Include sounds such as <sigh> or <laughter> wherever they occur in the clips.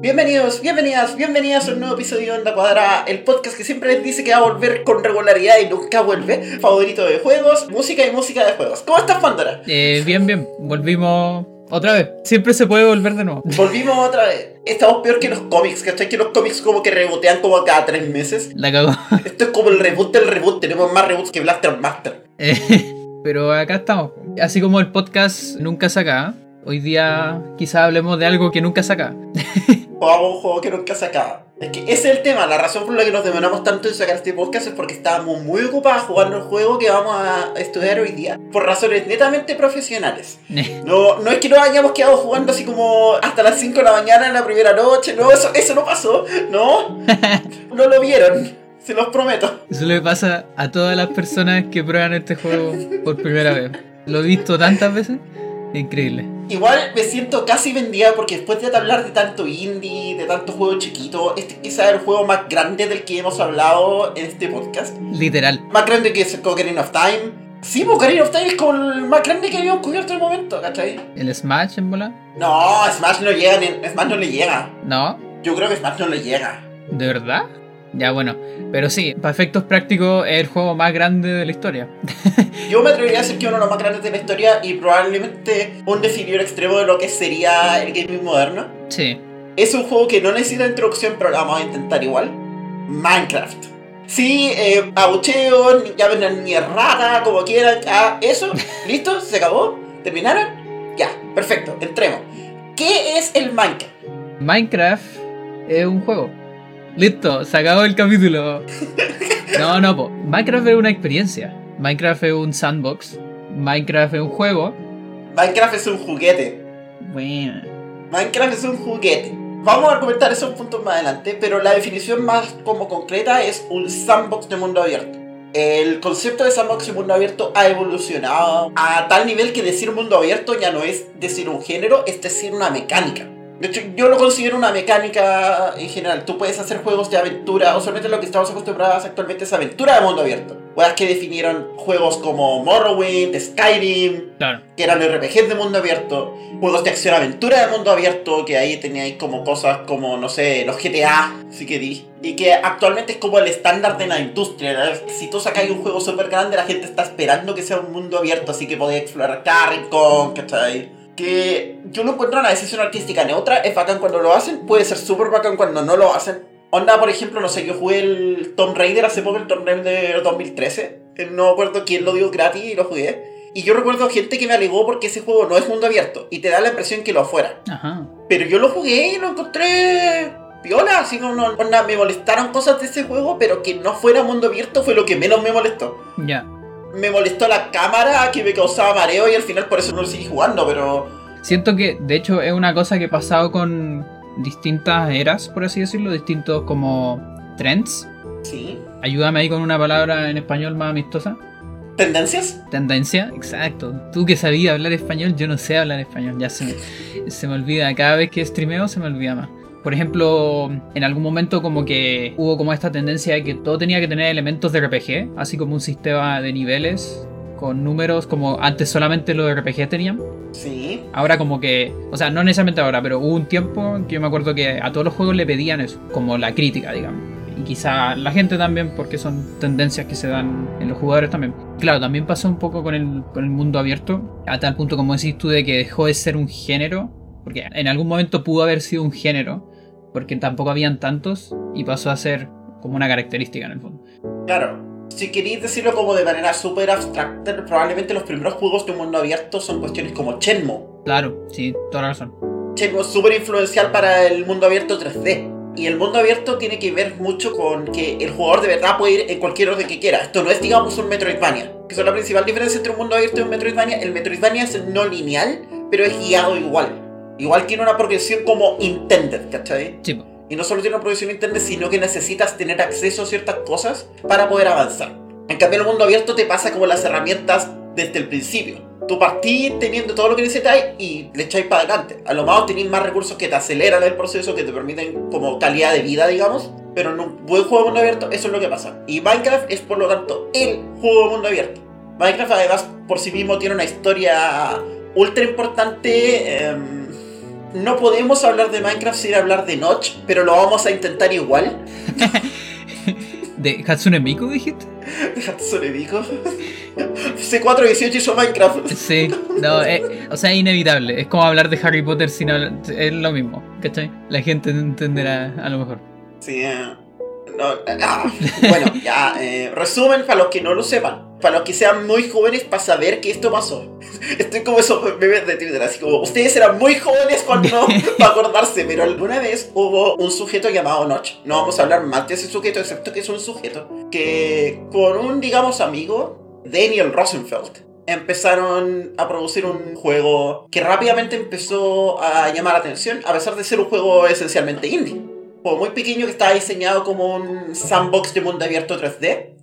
Bienvenidos, bienvenidas, bienvenidas a un nuevo episodio de Onda Cuadrada, el podcast que siempre les dice que va a volver con regularidad y nunca vuelve. Favorito de juegos, música y música de juegos. ¿Cómo estás, Pandora? Eh, bien, bien. Volvimos otra vez. Siempre se puede volver de nuevo. Volvimos otra vez. Estamos peor que los cómics, ¿cachai? Que los cómics como que rebotean como cada tres meses. La cagó. Esto es como el reboot del reboot. Tenemos más reboots que Blaster Master. <laughs> Eh, pero acá estamos. Así como el podcast nunca saca. Hoy día quizá hablemos de algo que nunca saca. <laughs> Hago un juego que nunca se acaba. Es que ese es el tema. La razón por la que nos demoramos tanto en sacar este podcast es porque estábamos muy ocupados jugando el juego que vamos a estudiar hoy día. Por razones netamente profesionales. <laughs> No, no es que nos hayamos quedado jugando así como hasta las 5 de la mañana en la primera noche. No, eso, eso no pasó. No. <laughs> No lo vieron. Se los prometo. Eso le pasa a todas las personas que prueban este juego por primera vez. Lo he visto tantas veces. Increíble. Igual me siento casi vendida porque después de hablar de tanto indie, de tanto juego chiquito, este quizá es el juego más grande del que hemos hablado en este podcast. Literal. Más grande que es Ocarina of Time. Sí, pues Ocarina of Time es como el más grande que habíamos cubierto en el momento, ¿cachai? ¿El Smash en bola? No, Smash no llega, ni- Smash no le llega. No. Yo creo que Smash no le llega. ¿De verdad? Ya bueno. Pero sí, para efectos prácticos es el juego más grande de la historia. <laughs> Yo me atrevería a decir que uno de los más grandes de la historia y probablemente un definidor extremo de lo que sería el gaming moderno. Sí. Es un juego que no necesita introducción, pero lo vamos a intentar igual. Minecraft. Sí, eh, abucheo, llamen ni rata, como quieran. Ah, eso, <laughs> listo, se acabó. ¿Terminaron? Ya, perfecto, entremos. ¿Qué es el Minecraft? Minecraft es un juego. Listo, se acabó el capítulo. No, no, po. Minecraft es una experiencia. Minecraft es un sandbox. Minecraft es un juego. Minecraft es un juguete. Bueno. Minecraft es un juguete. Vamos a argumentar esos puntos más adelante, pero la definición más como concreta es un sandbox de mundo abierto. El concepto de sandbox y mundo abierto ha evolucionado a tal nivel que decir mundo abierto ya no es decir un género, es decir una mecánica. De hecho, yo lo considero una mecánica en general. Tú puedes hacer juegos de aventura, o solamente lo que estamos acostumbrados actualmente es aventura de mundo abierto. Juegos que definieron juegos como Morrowind, Skyrim, Claro. que eran RPGs de mundo abierto, juegos de acción-aventura de mundo abierto, que ahí teníais como cosas como, no sé, los GTA, sí que di, y que actualmente es como el estándar de la industria. Si tú sacáis un juego súper grande, la gente está esperando que sea un mundo abierto, así que podéis explorar cada rincón, ¿cachai? Que yo lo encuentro una decisión artística neutra, es bacán cuando lo hacen, puede ser súper bacán cuando no lo hacen. Onda, por ejemplo, no sé, yo jugué el Tomb Raider hace poco, el Tomb Raider 2013. eh, No me acuerdo quién lo dio gratis y lo jugué. Y yo recuerdo gente que me alegó porque ese juego no es mundo abierto y te da la impresión que lo fuera. Ajá. Pero yo lo jugué y lo encontré piola, así como no, onda, me molestaron cosas de ese juego, pero que no fuera mundo abierto fue lo que menos me molestó. Ya. Me molestó la cámara que me causaba mareo y al final por eso no lo seguí jugando, pero Siento que, de hecho, es una cosa que ha pasado con distintas eras, por así decirlo, distintos como trends. sí. Ayúdame ahí con una palabra en español más amistosa. ¿Tendencias? Tendencia, exacto. Tú que sabías hablar español, yo no sé hablar español. Ya se me, se me olvida. Cada vez que streameo se me olvida más. Por ejemplo, en algún momento como que hubo como esta tendencia de que todo tenía que tener elementos de RPG, así como un sistema de niveles con números como antes solamente los RPG tenían. Sí. Ahora como que, o sea, no necesariamente ahora, pero hubo un tiempo que yo me acuerdo que a todos los juegos le pedían eso, como la crítica, digamos. Y quizá la gente también, porque son tendencias que se dan en los jugadores también. Claro, también pasó un poco con el, con el mundo abierto, a tal punto como decís tú de que dejó de ser un género, porque en algún momento pudo haber sido un género, porque tampoco habían tantos, y pasó a ser como una característica en el fondo. Claro. Si queréis decirlo como de manera súper abstracta, probablemente los primeros juegos de mundo abierto son cuestiones como Shenmue. Claro, sí, toda la razón. Shenmue es súper influencial para el mundo abierto 3D. Y el mundo abierto tiene que ver mucho con que el jugador de verdad puede ir en cualquier orden que quiera. Esto no es, digamos, un Metroidvania. Que es la principal diferencia entre un mundo abierto y un Metroidvania. El Metroidvania es no lineal, pero es guiado igual. Igual tiene una progresión como intended, ¿cachai? Sí. Y no solo tiene una progresión intended, sino que necesitas tener acceso a ciertas cosas para poder avanzar. En cambio, el mundo abierto te pasa como las herramientas desde el principio. Tú partís teniendo todo lo que necesitáis y le echáis para adelante. A lo más tenéis más recursos que te aceleran el proceso, que te permiten como calidad de vida, digamos. Pero en un buen juego de mundo abierto, eso es lo que pasa. Y Minecraft es por lo tanto el juego de mundo abierto. Minecraft además por sí mismo tiene una historia ultra importante. em, no podemos hablar de Minecraft sin hablar de Notch, pero lo vamos a intentar igual. <laughs> ¿De Hatsune Miku dijiste? De <laughs> Hatsune Miku. C418 hizo Minecraft. Sí, no, eh, o sea, es inevitable. Es como hablar de Harry Potter sin hablar. Es lo mismo, ¿cachai? La gente entenderá a lo mejor. Sí, eh, no, ah, bueno, ya, eh, resumen para los que no lo sepan para los que sean muy jóvenes para saber que esto pasó. <laughs> Estoy como esos bebés de Twitter, así como ustedes eran muy jóvenes cuando <laughs> para acordarse, pero alguna vez hubo un sujeto llamado Notch. No vamos a hablar más de ese sujeto, excepto que es un sujeto que con un, digamos, amigo, Daniel Rosenfeld, empezaron a producir un juego que rápidamente empezó a llamar la atención, a pesar de ser un juego esencialmente indie. Muy pequeño que estaba diseñado como un sandbox de mundo abierto 3D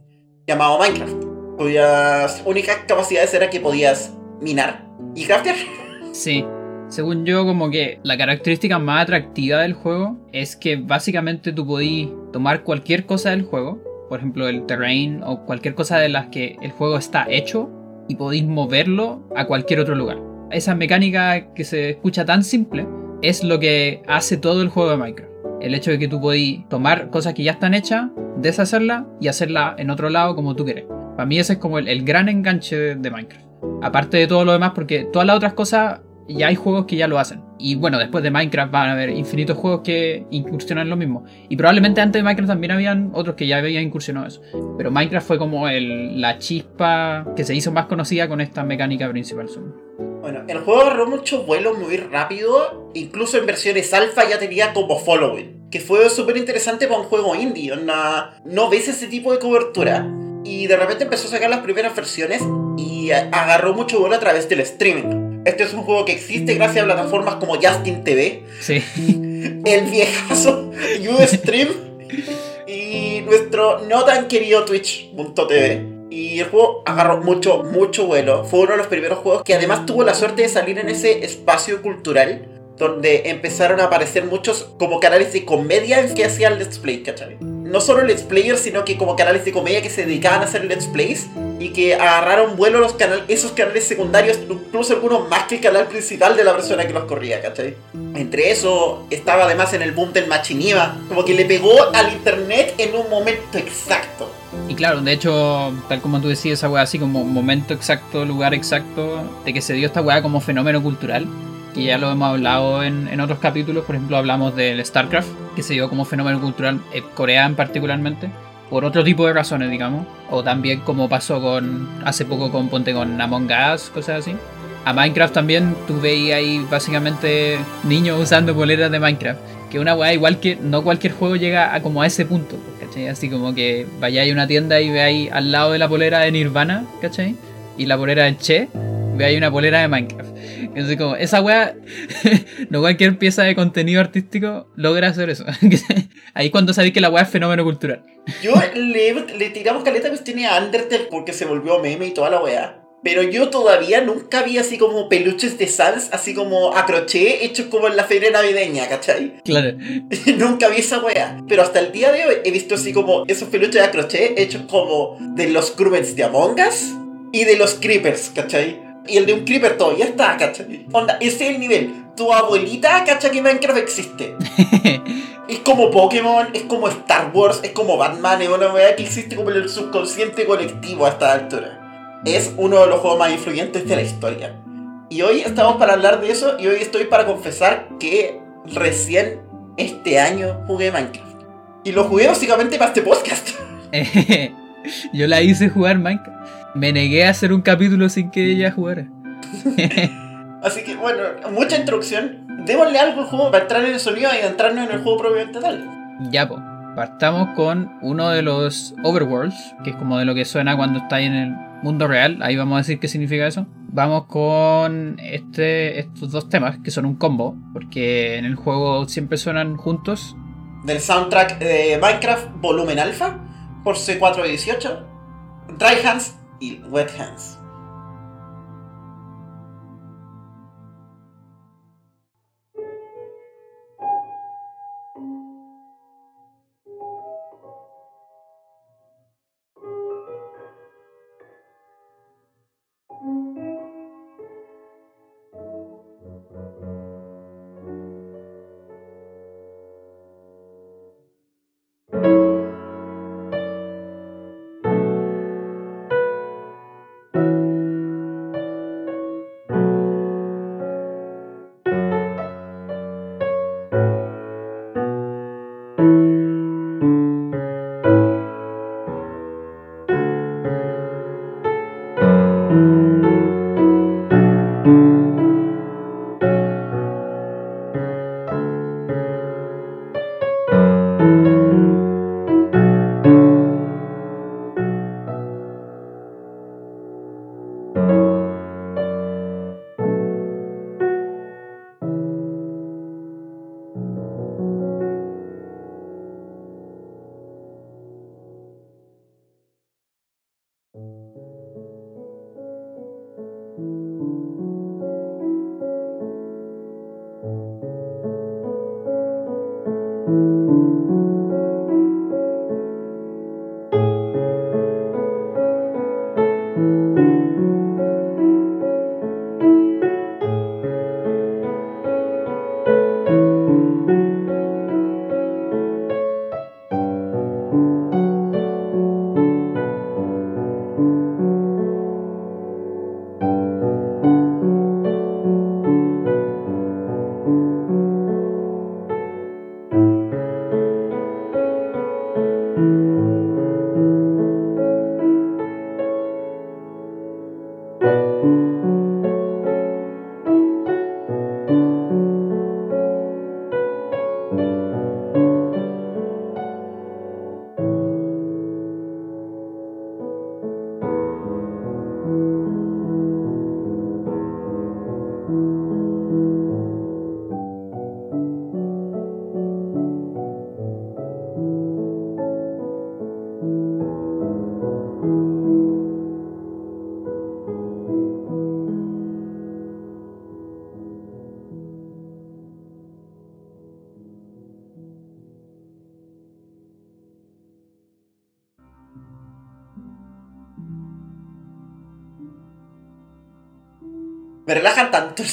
llamado Minecraft cuyas únicas capacidades era que podías minar y craftear. <laughs> Sí. Según yo, como que la característica más atractiva del juego es que básicamente tú podías tomar cualquier cosa del juego, por ejemplo el terrain o cualquier cosa de las que el juego está hecho, y podéis moverlo a cualquier otro lugar. Esa mecánica que se escucha tan simple es lo que hace todo el juego de Minecraft. El hecho de que tú podéis tomar cosas que ya están hechas, deshacerlas y hacerlas en otro lado como tú quieres. Para mí ese es como el, gran enganche de, Minecraft. Aparte de todo lo demás, porque todas las otras cosas ya hay juegos que ya lo hacen. Y bueno, después de Minecraft van a haber infinitos juegos que incursionan en lo mismo. Y probablemente antes de Minecraft también habían otros que ya habían incursionado eso. Pero Minecraft fue como la chispa que se hizo más conocida con esta mecánica principal. Bueno, el juego agarró mucho vuelo muy rápido. Incluso en versiones alfa ya tenía como following. Que fue súper interesante para un juego indie. no ves ese tipo de cobertura y de repente empezó a sacar las primeras versiones y agarró mucho vuelo a través del streaming. Este es un juego que existe gracias a plataformas como Justin TV, sí. el viejazo Ustream y nuestro no tan querido Twitch.tv. Y el juego agarró mucho, mucho vuelo. Fue uno de los primeros juegos que además tuvo la suerte de salir en ese espacio cultural donde empezaron a aparecer muchos como canales de comedia que hacían let's play, ¿cachai? No solo let's players, sino que como canales de comedia que se dedicaban a hacer let's plays y que agarraron vuelo los canales, esos canales secundarios, incluso algunos más que el canal principal de la persona que los corría, ¿cachai? Entre eso estaba además en el boom del machiniva, como que le pegó al internet en un momento exacto. Y claro, de hecho, tal como tú decías, esa weá así como momento exacto, lugar exacto, de que se dio esta weá como fenómeno cultural que ya lo hemos hablado en, otros capítulos, por ejemplo hablamos del StarCraft, que se dio como fenómeno cultural en Corea en particularmente, por otro tipo de razones, digamos, o también como pasó con hace poco con Ponte con Among Us, cosas así. A Minecraft también tú veías ahí básicamente niños usando poleras de Minecraft, que una weá igual que no cualquier juego llega a como a ese punto, ¿cachai? Así como que vayáis a una tienda y veáis al lado de la polera de Nirvana, ¿cachai? Y la polera de Che, veáis una polera de Minecraft. Entonces, como, esa weá, <laughs> no cualquier pieza de contenido artístico logra hacer eso. <laughs> Ahí cuando sabéis que la weá es fenómeno cultural. Yo le, le tiramos caleta que tiene a Undertale porque se volvió meme y toda la weá. Pero yo todavía nunca vi así como peluches de Sans, así como a crochet, hechos como en la feria navideña, ¿cachai? Claro. <laughs> nunca vi esa weá. Pero hasta el día de hoy he visto así como esos peluches a crochet hechos como de los Crubens de Among Us y de los Creepers, ¿cachai? Y el de un creeper todavía está, ¿cachai? Onda, ese es el nivel. Tu abuelita, ¿cachai? Que Minecraft existe. <laughs> es como Pokémon, es como Star Wars, es como Batman, es una weá que existe como en el subconsciente colectivo a esta altura. Es uno de los juegos más influyentes de la historia. Y hoy estamos para hablar de eso y hoy estoy para confesar que recién este año jugué Minecraft. Y lo jugué básicamente para este podcast. <laughs> Yo la hice jugar Minecraft. Me negué a hacer un capítulo sin que ella jugara. <laughs> Así que bueno, mucha introducción. Démosle algo al juego para entrar en el sonido y entrarnos en el juego propiamente tal. Ya, pues. Partamos con uno de los overworlds, que es como de lo que suena cuando estáis en el mundo real. Ahí vamos a decir qué significa eso. Vamos con este, estos dos temas, que son un combo, porque en el juego siempre suenan juntos. Del soundtrack de Minecraft Volumen Alpha por C418, Dry Hands y Wet Hands.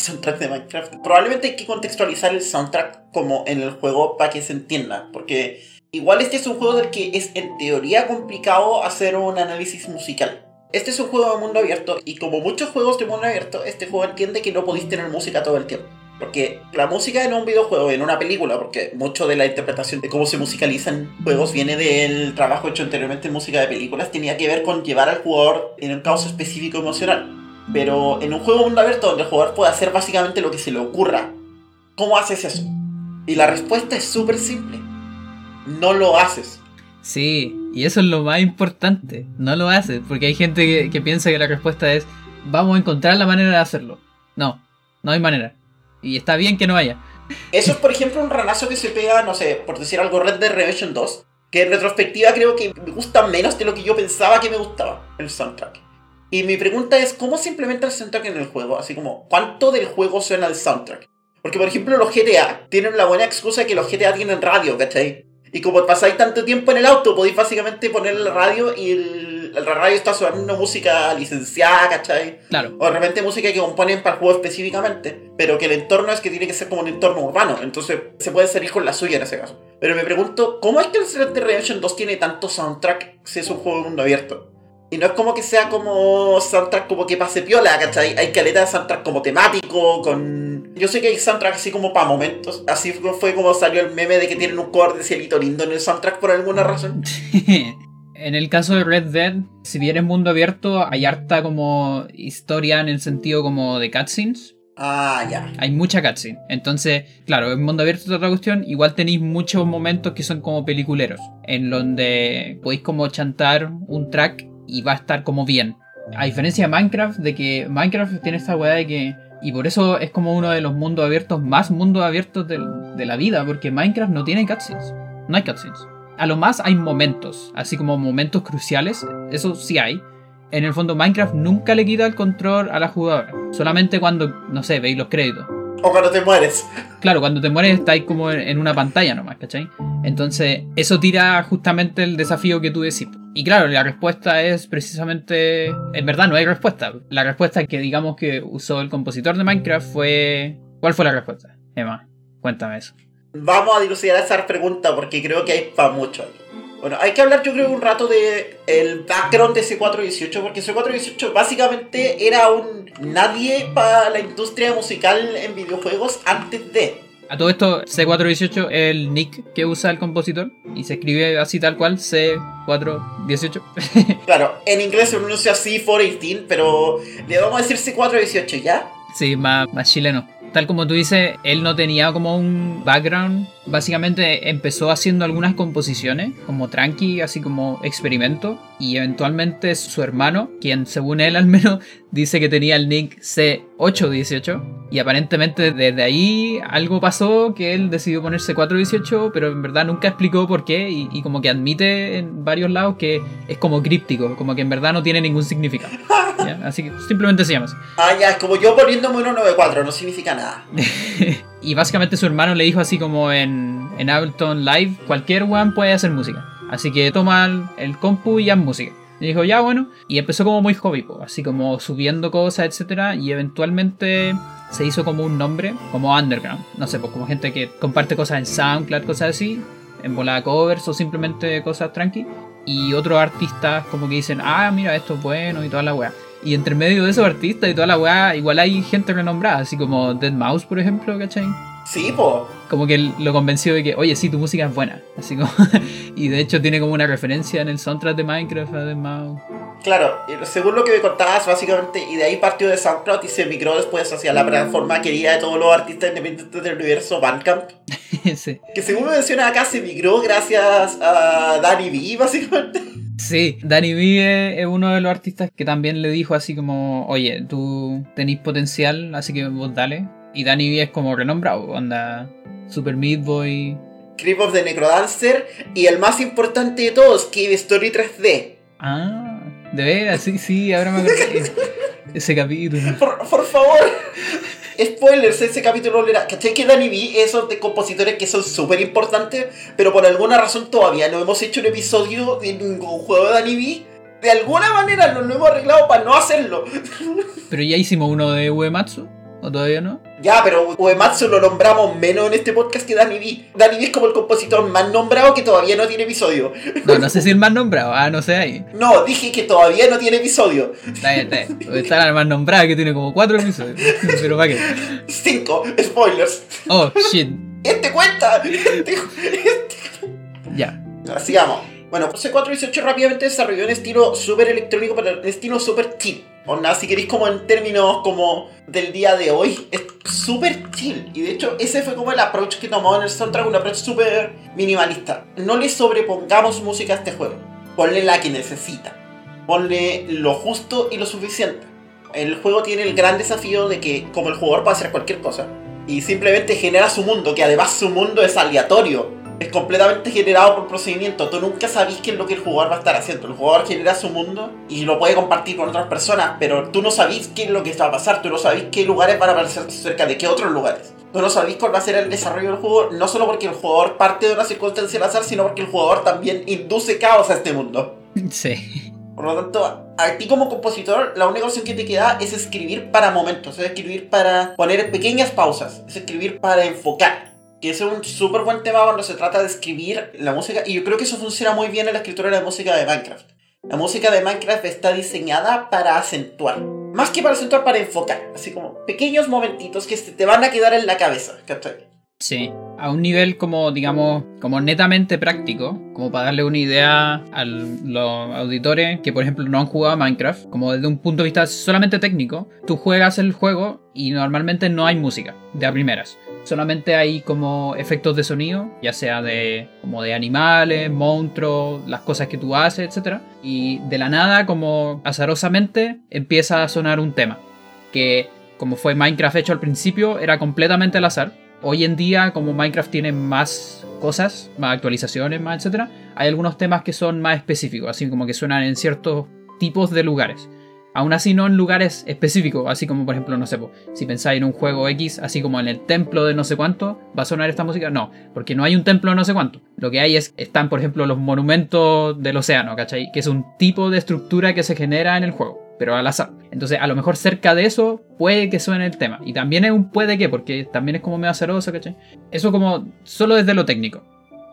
Soundtrack de Minecraft. Probablemente hay que contextualizar el soundtrack como en el juego para que se entienda. Porque igual este es un juego del que es en teoría complicado hacer un análisis musical. Este es un juego de mundo abierto y como muchos juegos de mundo abierto, este juego entiende que no podéis tener música todo el tiempo. Porque la música en un videojuego, en una película, porque mucho de la interpretación de cómo se musicalizan juegos viene del trabajo hecho anteriormente en música de películas, tenía que ver con llevar al jugador en un caos específico emocional. Pero en un juego mundo abierto donde el jugador puede hacer básicamente lo que se le ocurra, ¿cómo haces eso? Y la respuesta es súper simple. No lo haces. Sí, y eso es lo más importante. No lo haces, porque hay gente que, que piensa que la respuesta es, vamos a encontrar la manera de hacerlo. No, no hay manera. Y está bien que no haya. Eso es, por ejemplo, un ranazo que se pega, no sé, por decir algo, Red Dead Redemption 2, que en retrospectiva creo que me gusta menos de lo que yo pensaba que me gustaba el soundtrack. Y mi pregunta es, ¿cómo se implementa el soundtrack en el juego? Así como, ¿cuánto del juego suena el soundtrack? Porque, por ejemplo, los GTA tienen la buena excusa de que los GTA tienen radio, ¿cachai? Y como pasáis tanto tiempo en el auto, podéis básicamente poner el radio y el, el radio está sonando música licenciada, ¿cachai? Claro. O de repente música que componen para el juego específicamente, pero que el entorno es que tiene que ser como un entorno urbano, entonces se puede salir con la suya en ese caso. Pero me pregunto, ¿cómo es que el Red Dead Redemption 2 tiene tanto soundtrack si es un juego de mundo abierto? Y no es como que sea como soundtrack como que pase piola, ¿cachai? Hay caleta de soundtrack como temático, con... Yo sé que hay soundtrack así como para momentos. Así fue como salió el meme de que tienen un cover de cielito lindo en el soundtrack por alguna razón. <laughs> en el caso de Red Dead, si bien es mundo abierto, hay harta como historia en el sentido como de cutscenes. Ah, ya. Hay mucha cutscene. Entonces, claro, en mundo abierto es otra cuestión. Igual tenéis muchos momentos que son como peliculeros. En donde podéis como chantar un track y va a estar como bien. A diferencia de Minecraft, de que Minecraft tiene esta weá de que. Y por eso es como uno de los mundos abiertos más mundos abiertos del- de la vida, porque Minecraft no tiene cutscenes. No hay cutscenes. A lo más hay momentos, así como momentos cruciales, eso sí hay. En el fondo, Minecraft nunca le quita el control a la jugadora. Solamente cuando, no sé, veis los créditos. O cuando te mueres. Claro, cuando te mueres estáis como en una pantalla nomás, ¿cachai? Entonces, eso tira justamente el desafío que tú decís. Y claro, la respuesta es precisamente... En verdad no hay respuesta. La respuesta que digamos que usó el compositor de Minecraft fue... ¿Cuál fue la respuesta? Emma, cuéntame eso. Vamos a dilucidar esa pregunta porque creo que hay para mucho ahí. Bueno, hay que hablar yo creo un rato de el background de C418 porque C418 básicamente era un nadie para la industria musical en videojuegos antes de. A todo esto, C418 es el nick que usa el compositor y se escribe así tal cual, C418. <laughs> Claro, en inglés se pronuncia C418, pero le vamos a decir C418, ¿ya? Sí, más, más chileno. Tal como tú dices, él no tenía como un background. Básicamente empezó haciendo algunas composiciones, como tranqui, así como experimento. Y eventualmente su hermano, quien según él <laughs> al menos dice que tenía el nick C818. Y aparentemente desde ahí algo pasó que él decidió ponerse 418, pero en verdad nunca explicó por qué. Y, y como que admite en varios lados que es como críptico, como que en verdad no tiene ningún significado. ¿ya? <laughs> Así que simplemente se llama así. Ah, ya, es como yo poniéndome 194, no significa nada. <laughs> Y básicamente su hermano le dijo así como en, en Ableton Live, cualquier one puede hacer música. Así que toma el, compu y haz música. Y dijo, ya bueno. Y empezó como muy hobby, así como subiendo cosas, etcétera Y eventualmente se hizo como un nombre, como underground. No sé, pues como gente que comparte cosas en SoundCloud, cosas así, en volada covers o simplemente cosas tranqui. Y otros artistas como que dicen, ah, mira, esto es bueno y toda la weá. Y entre medio de esos artistas y toda la weá, igual hay gente renombrada, así como Dead Mouse, por ejemplo, ¿cachai? Sí, po. Como que lo convenció de que, oye, sí, tu música es buena. Así como. <laughs> y de hecho tiene como una referencia en el soundtrack de Minecraft a Dead Mouse. Claro, según lo que me contabas, básicamente, y de ahí partió de SoundCloud y se migró después hacia la plataforma querida de todos los artistas independientes del universo, Bandcamp. <laughs> sí. Que según me menciona acá, se migró gracias a Danny B, <laughs> básicamente. Sí, Danny B es uno de los artistas que también le dijo así como, oye, tú tenés potencial, así que vos dale. Y Danny B es como renombrado, anda Super Meat Boy. Creep of the Necrodancer y el más importante de todos, Cave Story 3D. Ah, de veras, sí, sí, ahora me acordé. Ese capítulo. Por, por favor. Spoilers, ese capítulo no era. ¿Cachai que Danny B esos de compositores que son súper importantes? Pero por alguna razón todavía no hemos hecho un episodio de ningún juego de Danny B. De alguna manera nos lo hemos arreglado para no hacerlo. Pero ya hicimos uno de Uematsu, ¿o todavía no? Ya, pero Uematsu lo nombramos menos en este podcast que Danny B. Danny B es como el compositor más nombrado que todavía no tiene episodio. No, no sé si el más nombrado, ah, no sé ahí. <laughs> No, dije que todavía no tiene episodio. Está bien, está bien. Está la más nombrada que tiene como cuatro episodios. <laughs> Pero ¿para qué? Cinco, spoilers. Oh, shit. Este cuenta. Este, este. Ya. Sigamos. Bueno, C418 rápidamente desarrolló un estilo súper electrónico, pero un estilo súper chill. Onda, si queréis como en términos como del día de hoy, es súper chill. Y de hecho, ese fue como el approach que tomó en el soundtrack, un approach súper minimalista. No le sobrepongamos música a este juego. Ponle la que necesita. Ponle lo justo y lo suficiente. El juego tiene el gran desafío de que, como el jugador puede hacer cualquier cosa, y simplemente genera su mundo, que además su mundo es aleatorio es completamente generado por procedimiento. Tú nunca sabes qué es lo que el jugador va a estar haciendo. El jugador genera su mundo y lo puede compartir con otras personas, pero tú no sabes qué es lo que va a pasar. Tú no sabes qué lugares van a aparecer cerca de qué otros lugares. Tú no sabes cuál va a ser el desarrollo del juego, no solo porque el jugador parte de una circunstancia al azar, sino porque el jugador también induce caos a este mundo. Sí. Por lo tanto, a ti como compositor, la única opción que te queda es escribir para momentos, es escribir para poner pequeñas pausas, es escribir para enfocar que es un súper buen tema cuando se trata de escribir la música y yo creo que eso funciona muy bien en la escritura de música de Minecraft. La música de Minecraft está diseñada para acentuar, más que para acentuar, para enfocar, así como pequeños momentitos que te van a quedar en la cabeza, ¿cachai? Sí, a un nivel como, digamos, como netamente práctico, como para darle una idea a los auditores que, por ejemplo, no han jugado a Minecraft, como desde un punto de vista solamente técnico, tú juegas el juego y normalmente no hay música, de a primeras. Solamente hay como efectos de sonido, ya sea de como de animales, monstruos, las cosas que tú haces, etc. Y de la nada, como azarosamente, empieza a sonar un tema. Que como fue Minecraft hecho al principio, era completamente al azar. Hoy en día, como Minecraft tiene más cosas, más actualizaciones, más etc., hay algunos temas que son más específicos, así como que suenan en ciertos tipos de lugares. Aún así no en lugares específicos, así como por ejemplo, no sé, si pensáis en un juego X, así como en el templo de no sé cuánto, ¿va a sonar esta música? No, porque no hay un templo de no sé cuánto. Lo que hay es, están por ejemplo los monumentos del océano, ¿cachai? Que es un tipo de estructura que se genera en el juego, pero al azar. Entonces a lo mejor cerca de eso puede que suene el tema. Y también es un puede que, porque también es como medio aceroso, ¿cachai? Eso como solo desde lo técnico.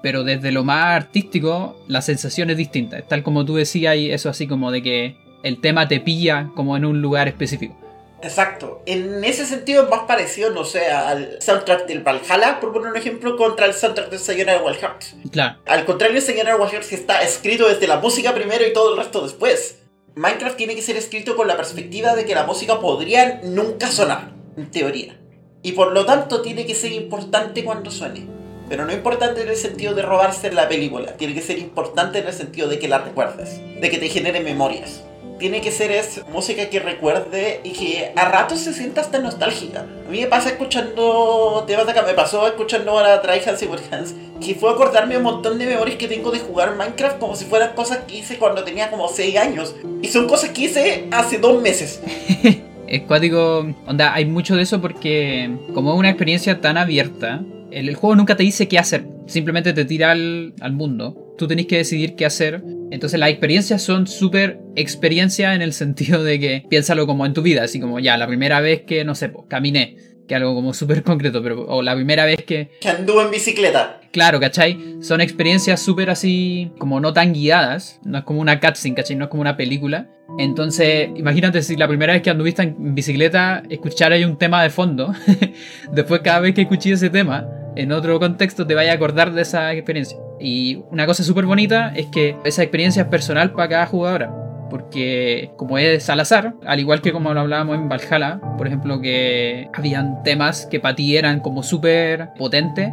Pero desde lo más artístico, la sensación es distinta. Tal como tú decías, eso así como de que el tema te pilla como en un lugar específico. Exacto. En ese sentido es más parecido, no sé, al soundtrack del Valhalla, por poner un ejemplo, contra el soundtrack de Sayonara Wild Hearts. Claro. Al contrario de Sayonara Wild Hearts, que está escrito desde la música primero y todo el resto después. Minecraft tiene que ser escrito con la perspectiva de que la música podría nunca sonar, en teoría. Y por lo tanto tiene que ser importante cuando suene. Pero no importante en el sentido de robarse la película, tiene que ser importante en el sentido de que la recuerdes, de que te genere memorias tiene que ser es música que recuerde y que a ratos se sienta hasta nostálgica. A mí me pasa escuchando temas de acá, me pasó escuchando ahora Try Hands y Hands, que fue acordarme un montón de memorias que tengo de jugar Minecraft como si fueran cosas que hice cuando tenía como 6 años. Y son cosas que hice hace dos meses. <laughs> Es cuático, onda, hay mucho de eso porque como es una experiencia tan abierta, el, el juego nunca te dice qué hacer, simplemente te tira al, al mundo. Tú tenés que decidir qué hacer. Entonces las experiencias son súper experiencia en el <laughs> sentido de que piénsalo como en tu vida, así como ya, la primera vez que, no sé, po, caminé, que algo como súper concreto, pero o la primera vez que Que anduvo en bicicleta. Claro, ¿cachai? Son experiencias súper así, como no tan guiadas. No es como una cutscene, ¿cachai? No es como una película. Entonces, imagínate si la primera vez que anduviste en bicicleta escuchar ahí un tema de fondo. <laughs> Después, cada vez que escuché ese tema, en otro contexto, te vaya a acordar de esa experiencia. Y una cosa súper bonita es que esa experiencia es personal para cada jugadora. Porque como es al azar, al igual que como lo hablábamos en Valhalla, por ejemplo, que habían temas que para ti eran como súper potentes,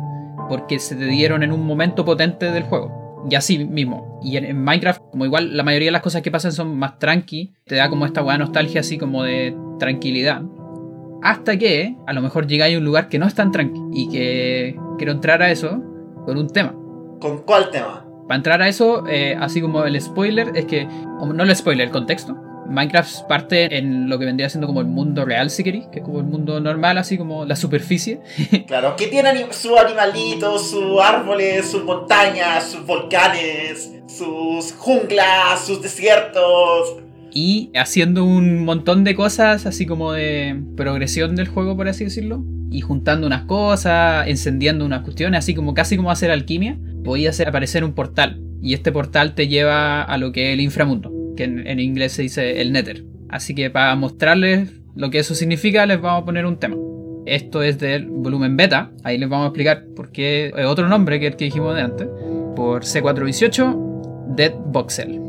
porque se te dieron en un momento potente del juego. Y así mismo. Y en, Minecraft, como igual la mayoría de las cosas que pasan son más tranqui, te da como esta buena nostalgia así como de tranquilidad. Hasta que a lo mejor llegáis a un lugar que no es tan tranqui. Y que quiero entrar a eso con un tema. ¿Con cuál tema? Para entrar a eso, eh, así como el spoiler, es que, no el spoiler, el contexto. Minecraft parte en lo que vendría siendo como el mundo real, si queréis, que es como el mundo normal, así como la superficie. <laughs> Claro, que tiene anim- sus animalitos, sus árboles, sus montañas, sus volcanes, sus junglas, sus desiertos. y haciendo un montón de cosas, así como de progresión del juego, por así decirlo. Y juntando unas cosas, encendiendo unas cuestiones, así como casi como hacer alquimia. Podía hacer aparecer un portal. Y este portal te lleva a lo que es el inframundo, que en, inglés se dice el Nether. Así que para mostrarles lo que eso significa, les vamos a poner un tema. Esto es del volumen beta. Ahí les vamos a explicar por qué es otro nombre que el que dijimos de antes. Por C418, Dead Voxel.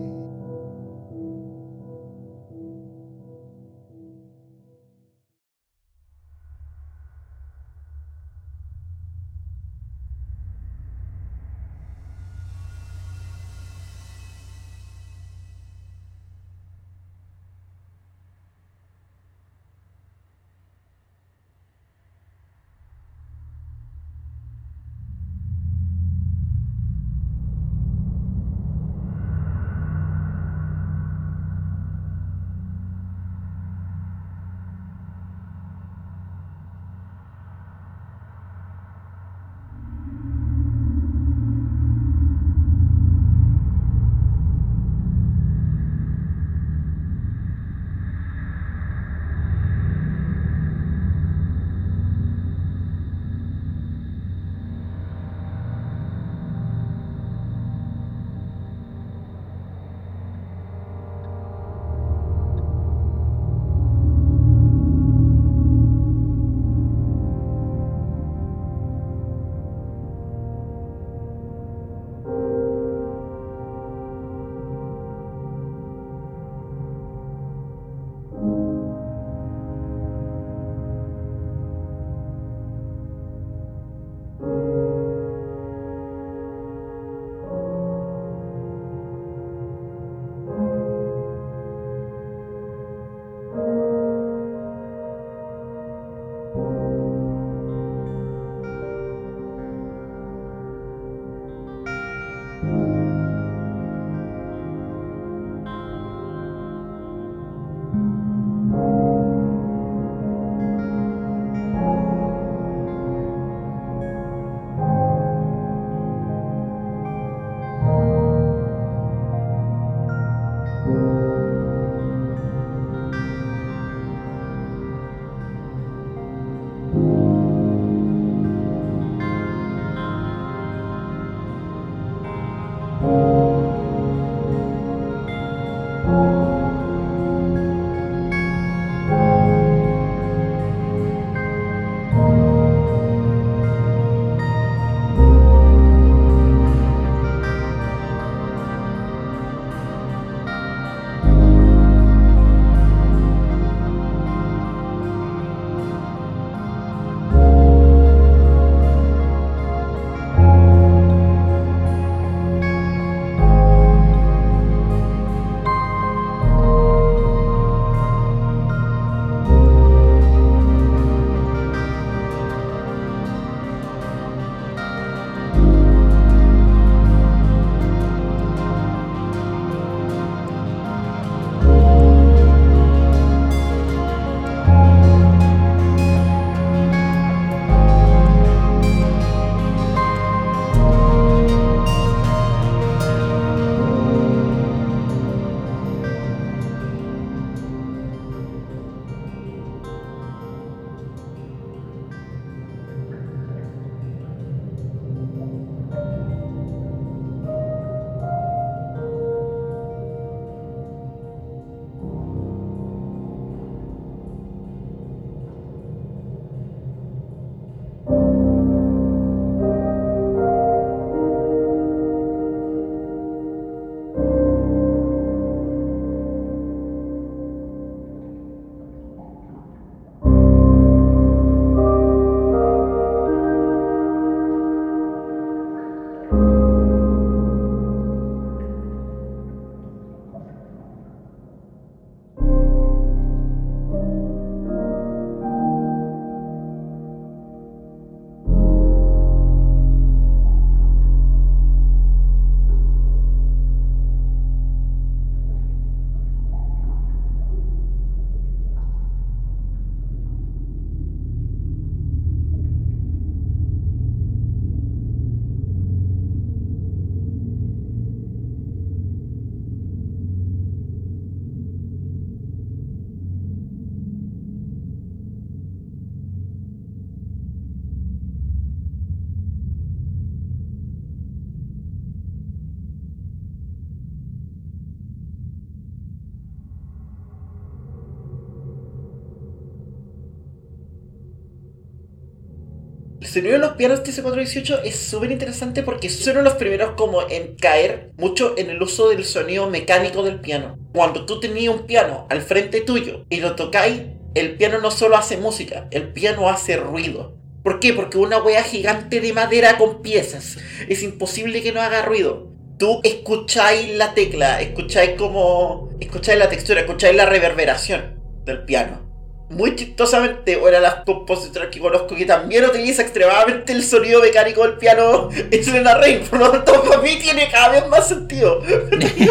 Sonido de los pianos de C418 es súper interesante porque son los primeros como en caer mucho en el uso del sonido mecánico del piano. Cuando tú tenías un piano al frente tuyo y lo tocáis, el piano no solo hace música, el piano hace ruido. ¿Por qué? Porque una wea gigante de madera con piezas. Es imposible que no haga ruido. Tú escucháis la tecla, escucháis como... escucháis la textura, escucháis la reverberación del piano muy chistosamente, una de las compositoras que conozco que también utiliza extremadamente el sonido mecánico del piano <laughs> es Elena Rain. Por lo tanto, para mí tiene cada vez más sentido.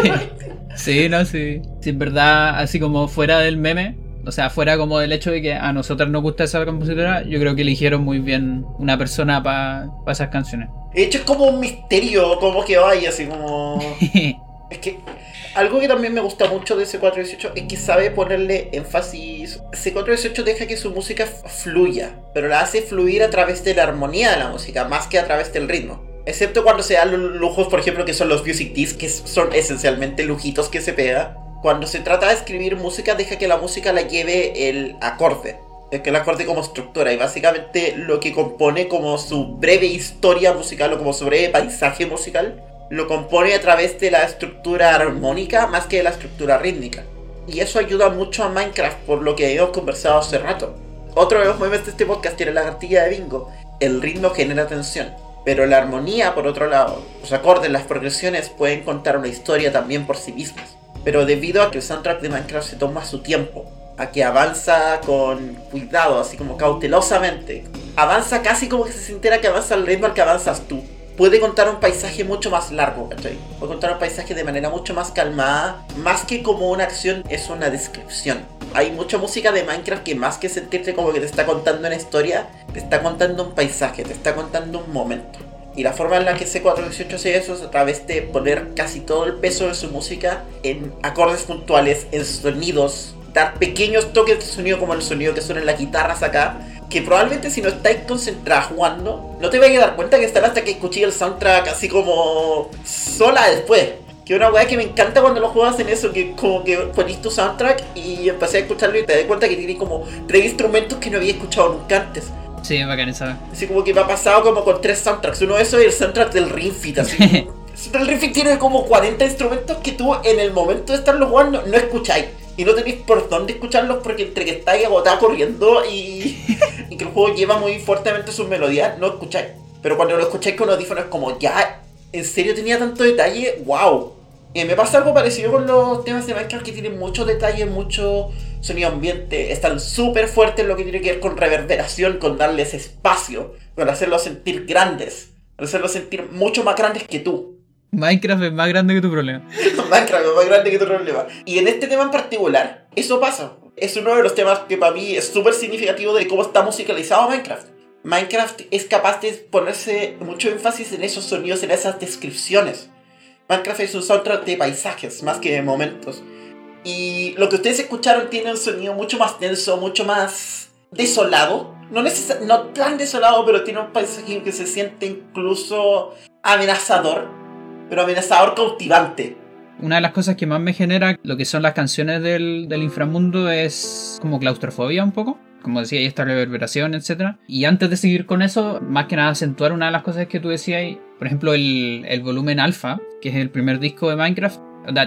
<laughs> sí, no, sí. Sí, en verdad, así como fuera del meme, o sea, fuera como del hecho de que a nosotros nos gusta esa compositora, yo creo que eligieron muy bien una persona para esas canciones. De hecho, es como un misterio, como que vaya, así como. <laughs> es que algo que también me gusta mucho de C418 es que sabe ponerle énfasis. C418 deja que su música fluya, pero la hace fluir a través de la armonía de la música, más que a través del ritmo. Excepto cuando se dan lujos, por ejemplo, que son los music discs, que son esencialmente lujitos que se pega. Cuando se trata de escribir música, deja que la música la lleve el acorde. Que el acorde como estructura y básicamente lo que compone como su breve historia musical o como su breve paisaje musical lo compone a través de la estructura armónica más que de la estructura rítmica. Y eso ayuda mucho a Minecraft, por lo que hemos conversado hace rato. Otro de los memes de este podcast tiene la cartilla de bingo. El ritmo genera tensión, pero la armonía, por otro lado, los acordes, las progresiones pueden contar una historia también por sí mismas. Pero debido a que el soundtrack de Minecraft se toma su tiempo, a que avanza con cuidado, así como cautelosamente, avanza casi como que se sintiera que avanza al ritmo al que avanzas tú puede contar un paisaje mucho más largo, ¿cachai? Puede contar un paisaje de manera mucho más calmada, más que como una acción, es una descripción. Hay mucha música de Minecraft que más que sentirte como que te está contando una historia, te está contando un paisaje, te está contando un momento. Y la forma en la que C418 hace eso es a través de poner casi todo el peso de su música en acordes puntuales, en sonidos, dar pequeños toques de sonido como el sonido que suena en las guitarras acá, que probablemente si no estáis concentrados jugando, no te vais a dar cuenta que están hasta que escuché el soundtrack así como sola después. Que una weá que me encanta cuando los juegos hacen eso, que como que ponís tu soundtrack y empecé a escucharlo y te das cuenta que tiene como tres instrumentos que no había escuchado nunca antes. Sí, es bacán esa. Así como que me ha pasado como con tres soundtracks. Uno de esos es el soundtrack del Ring Fit, así. <laughs> el Ring Fit tiene como 40 instrumentos que tú en el momento de estarlo jugando no escucháis y no tenéis por dónde escucharlos porque entre que estáis agotada corriendo y, que el juego lleva muy fuertemente sus melodías, no escucháis. Pero cuando lo escucháis con audífonos como, ya, ¿en serio tenía tanto detalle? ¡Wow! Y me pasa algo parecido con los temas de Minecraft que tienen mucho detalle, mucho sonido ambiente. Están súper fuertes en lo que tiene que ver con reverberación, con darles espacio, con hacerlos sentir grandes, con hacerlos sentir mucho más grandes que tú. Minecraft es más grande que tu problema. <laughs> Minecraft es más grande que tu problema. Y en este tema en particular, eso pasa. Es uno de los temas que para mí es súper significativo de cómo está musicalizado Minecraft. Minecraft es capaz de ponerse mucho énfasis en esos sonidos, en esas descripciones. Minecraft es un soundtrack de paisajes más que de momentos. Y lo que ustedes escucharon tiene un sonido mucho más denso, mucho más desolado. No, no tan desolado, pero tiene un paisaje que se siente incluso amenazador pero amenazador cautivante. Una de las cosas que más me genera lo que son las canciones del, del inframundo es como claustrofobia un poco. Como decía, ahí esta reverberación, etc. Y antes de seguir con eso, más que nada acentuar una de las cosas que tú decías, por ejemplo, el, el volumen alfa, que es el primer disco de Minecraft.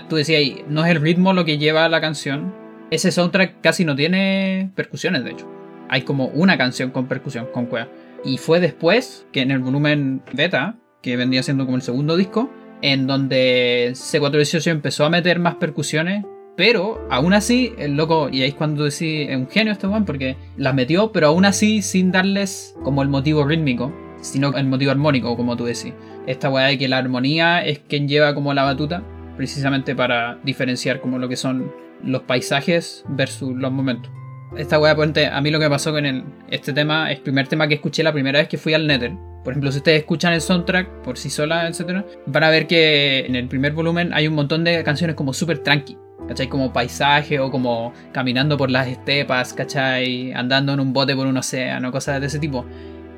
Tú decías, no es el ritmo lo que lleva la canción. Ese soundtrack casi no tiene percusiones, de hecho. Hay como una canción con percusión, con cueva. Y fue después que en el volumen beta, que vendría siendo como el segundo disco, en donde C418 empezó a meter más percusiones, pero aún así, el loco, y ahí es cuando decís, es un genio este weón, porque las metió, pero aún así sin darles como el motivo rítmico, sino el motivo armónico, como tú decís. Esta weá de que la armonía es quien lleva como la batuta, precisamente para diferenciar como lo que son los paisajes versus los momentos. Esta weá, a mí lo que pasó con el, este tema, es el primer tema que escuché la primera vez que fui al Nether por ejemplo, si ustedes escuchan el soundtrack por sí sola, etc., van a ver que en el primer volumen hay un montón de canciones como súper tranqui. ¿Cachai? Como paisaje o como caminando por las estepas, ¿cachai? Andando en un bote por un océano, cosas de ese tipo.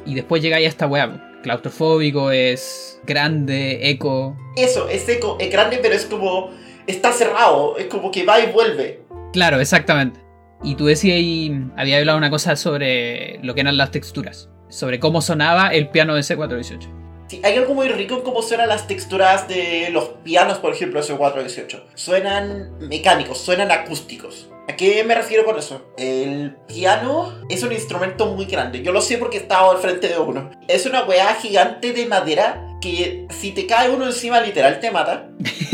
Y después llega ahí esta web. Claustrofóbico, es grande, eco. Eso, es eco, es grande, pero es como. Está cerrado, es como que va y vuelve. Claro, exactamente. Y tú decías ahí, había hablado una cosa sobre lo que eran las texturas sobre cómo sonaba el piano de C418. Sí, hay algo muy rico en cómo suenan las texturas de los pianos, por ejemplo, de C418. Suenan mecánicos, suenan acústicos. ¿A qué me refiero con eso? El piano es un instrumento muy grande. Yo lo sé porque he estado al frente de uno. Es una weá gigante de madera que si te cae uno encima literal te mata.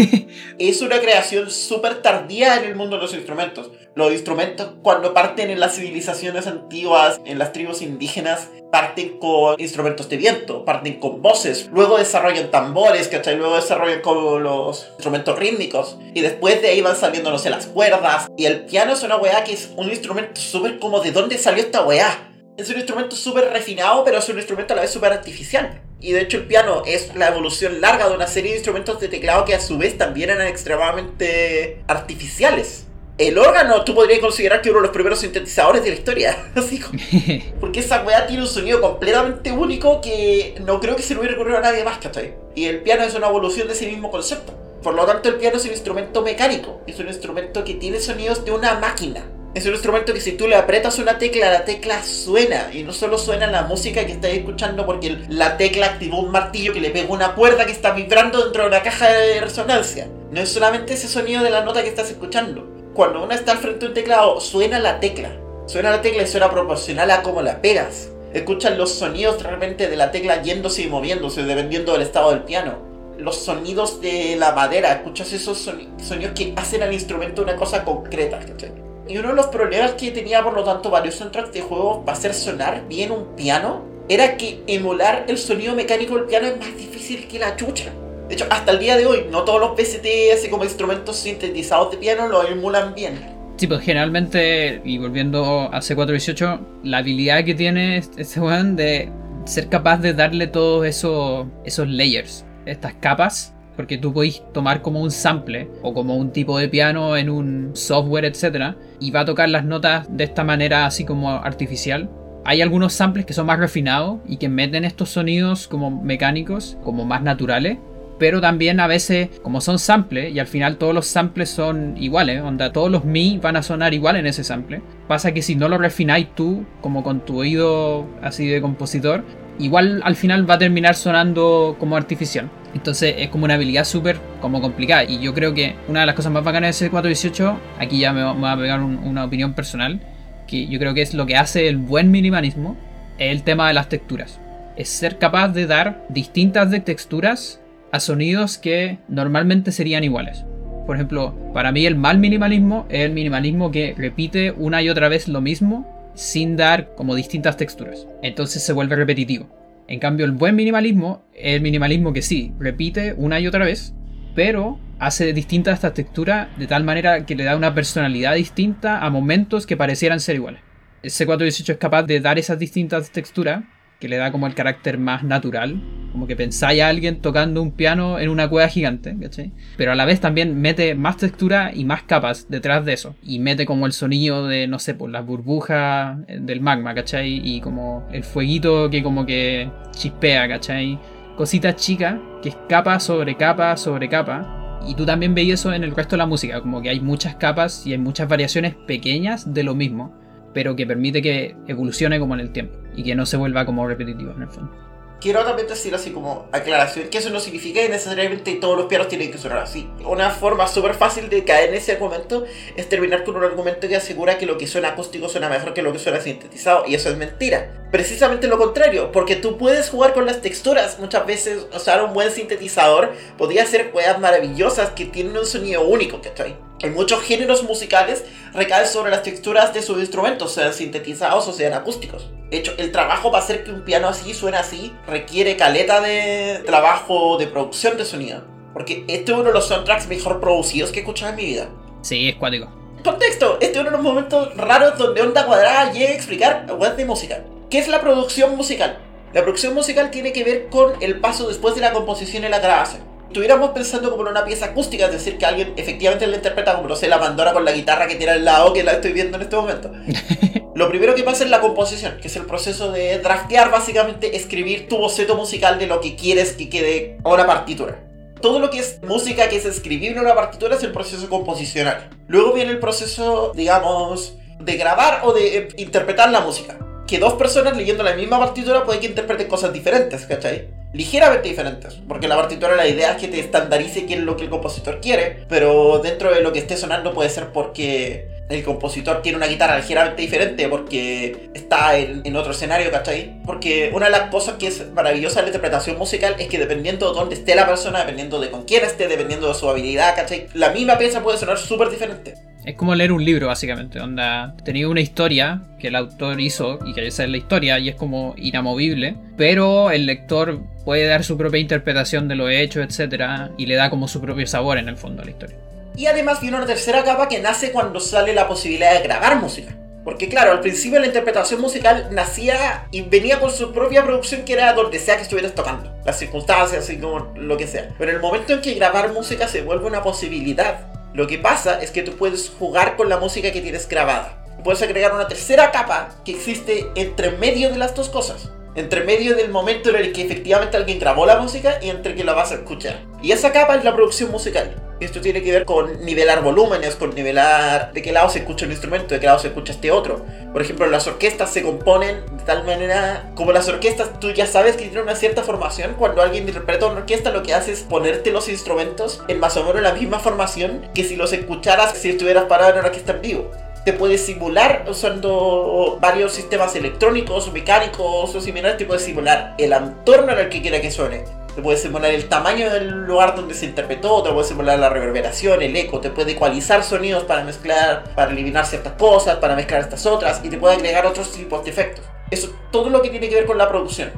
<laughs> es una creación súper tardía en el mundo de los instrumentos. Los instrumentos cuando parten en las civilizaciones antiguas, en las tribus indígenas, parten con instrumentos de viento, parten con voces, luego desarrollan tambores, ¿cachai? Luego desarrollan con los instrumentos rítmicos y después de ahí van saliendo, no sé, las cuerdas. Y el piano es una weá que es un instrumento súper como de dónde salió esta weá. Es un instrumento súper refinado, pero es un instrumento a la vez súper artificial. Y de hecho el piano es la evolución larga de una serie de instrumentos de teclado que a su vez también eran extremadamente artificiales. El órgano tú podrías considerar que uno de los primeros sintetizadores de la historia. <laughs> Así como- <laughs> Porque esa weá tiene un sonido completamente único que no creo que se le hubiera ocurrido a nadie más, ¿cachai? Y el piano es una evolución de ese mismo concepto. Por lo tanto, el piano es un instrumento mecánico. Es un instrumento que tiene sonidos de una máquina. Es un instrumento que si tú le apretas una tecla, la tecla suena. Y no solo suena la música que estás escuchando porque la tecla activó un martillo que le pegó una cuerda que está vibrando dentro de una caja de resonancia. No es solamente ese sonido de la nota que estás escuchando. Cuando uno está al frente de un teclado, suena la tecla. Suena la tecla y suena proporcional a cómo la pegas. Escuchan los sonidos realmente de la tecla yéndose y moviéndose dependiendo del estado del piano. Los sonidos de la madera, escuchas esos soni- sonidos que hacen al instrumento una cosa concreta. ¿cachai? Y uno de los problemas que tenía por lo tanto varios soundtracks de juegos para hacer sonar bien un piano era que emular el sonido mecánico del piano es más difícil que la chucha. De hecho, hasta el día de hoy, no todos los PCT, así como instrumentos sintetizados de piano, lo emulan bien. Sí, pues generalmente, y volviendo a C418, la habilidad que tiene este este weón de ser capaz de darle todos esos, esos layers, estas capas, porque tú podéis tomar como un sample o como un tipo de piano en un software, etc. Y va a tocar las notas de esta manera así como artificial. Hay algunos samples que son más refinados y que meten estos sonidos como mecánicos, como más naturales pero también a veces, como son samples, y al final todos los samples son iguales, onda, todos los mi van a sonar igual en ese sample. Pasa que si no lo refináis tú, como con tu oído así de compositor, igual al final va a terminar sonando como artificial. Entonces es como una habilidad súper como complicada. Y yo creo que una de las cosas más bacanas de C418, aquí ya me, me va a pegar un- una opinión personal, que yo creo que es lo que hace el buen minimalismo, es el tema de las texturas. Es ser capaz de dar distintas texturas a sonidos que normalmente serían iguales. Por ejemplo, para mí el mal minimalismo es el minimalismo que repite una y otra vez lo mismo sin dar como distintas texturas. Entonces se vuelve repetitivo. En cambio, el buen minimalismo es el minimalismo que sí, repite una y otra vez, pero hace distintas estas texturas de tal manera que le da una personalidad distinta a momentos que parecieran ser iguales. El C418 es capaz de dar esas distintas texturas que le da como el carácter más natural, como que pensáis a alguien tocando un piano en una cueva gigante, ¿cachai? Pero a la vez también mete más textura y más capas detrás de eso, y mete como el sonido de, no sé, pues las burbujas del magma, ¿cachai? Y como el fueguito que como que chispea, ¿cachai? Cositas chicas que es capa sobre capa sobre capa. Y tú también veis eso en el resto de la música, como que hay muchas capas y hay muchas variaciones pequeñas de lo mismo pero que permite que evolucione como en el tiempo y que no se vuelva como repetitivo en el fondo. Quiero también decir así como aclaración que eso no significa que necesariamente todos los pianos tienen que sonar así. Una forma súper fácil de caer en ese argumento es terminar con un argumento que asegura que lo que suena acústico suena mejor que lo que suena sintetizado y eso es mentira. Precisamente lo contrario, porque tú puedes jugar con las texturas. Muchas veces usar un buen sintetizador podría hacer juegas maravillosas que tienen un sonido único, ¿cachai? En muchos géneros musicales recae sobre las texturas de sus instrumentos, sean sintetizados o sean acústicos. De hecho, el trabajo para hacer que un piano así suene así requiere caleta de trabajo de producción de sonido. Porque este es uno de los soundtracks mejor producidos que he escuchado en mi vida. Sí, es cuático. Contexto, este es uno de los momentos raros donde Onda Cuadrada llega a explicar web de música. ¿Qué es la producción musical? La producción musical tiene que ver con el paso después de la composición y la grabación. Estuviéramos pensando como en una pieza acústica, es decir, que alguien efectivamente la interpreta como, no sé, la bandora con la guitarra que tiene al lado, que la estoy viendo en este momento. <laughs> Lo primero que pasa es la composición, que es el proceso de draftear, básicamente escribir tu boceto musical de lo que quieres que quede a una partitura. Todo lo que es música que es escribible en una partitura es el proceso composicional. Luego viene el proceso, digamos, de grabar o de eh, interpretar la música, que dos personas leyendo la misma partitura pueden que interpreten cosas diferentes, ¿cachai? ligeramente diferentes, porque la partitura la idea es que te estandarice qué es lo que el compositor quiere, pero dentro de lo que esté sonando puede ser porque el compositor tiene una guitarra ligeramente diferente porque está en, otro escenario, ¿cachai? Porque una de las cosas que es maravillosa en la interpretación musical es que dependiendo de dónde esté la persona, dependiendo de con quién esté, dependiendo de su habilidad, ¿cachai? La misma pieza puede sonar súper diferente. Es como leer un libro, básicamente, donde tenía una historia que el autor hizo y que esa es la historia y es como inamovible, pero el lector puede dar su propia interpretación de lo hecho, etc. y le da como su propio sabor en el fondo a la historia. Y además viene una tercera capa que nace cuando sale la posibilidad de grabar música. Porque claro, al principio la interpretación musical nacía y venía con su propia producción que era donde sea que estuvieras tocando. Las circunstancias, así como lo que sea. Pero en el momento en que grabar música se vuelve una posibilidad, lo que pasa es que tú puedes jugar con la música que tienes grabada. Puedes agregar una tercera capa que existe entre medio de las dos cosas. Entre medio del momento en el que efectivamente alguien grabó la música y entre que la vas a escuchar. Y esa capa es la producción musical. Esto tiene que ver con nivelar volúmenes, con nivelar de qué lado se escucha un instrumento, de qué lado se escucha este otro. Por ejemplo, las orquestas se componen de tal manera, como las orquestas tú ya sabes que tienen una cierta formación, cuando alguien interpreta una orquesta lo que hace es ponerte los instrumentos en más o menos la misma formación que si los escucharas si estuvieras parado en una orquesta en vivo te puedes simular usando varios sistemas electrónicos, mecánicos o similares, te puedes simular el entorno en el que quiera que suene. Te puedes simular el tamaño del lugar donde se interpretó, te puedes simular la reverberación, el eco, te puede ecualizar sonidos para mezclar, para eliminar ciertas cosas, para mezclar estas otras y te puede agregar otros tipos de efectos. Eso todo lo que tiene que ver con la producción.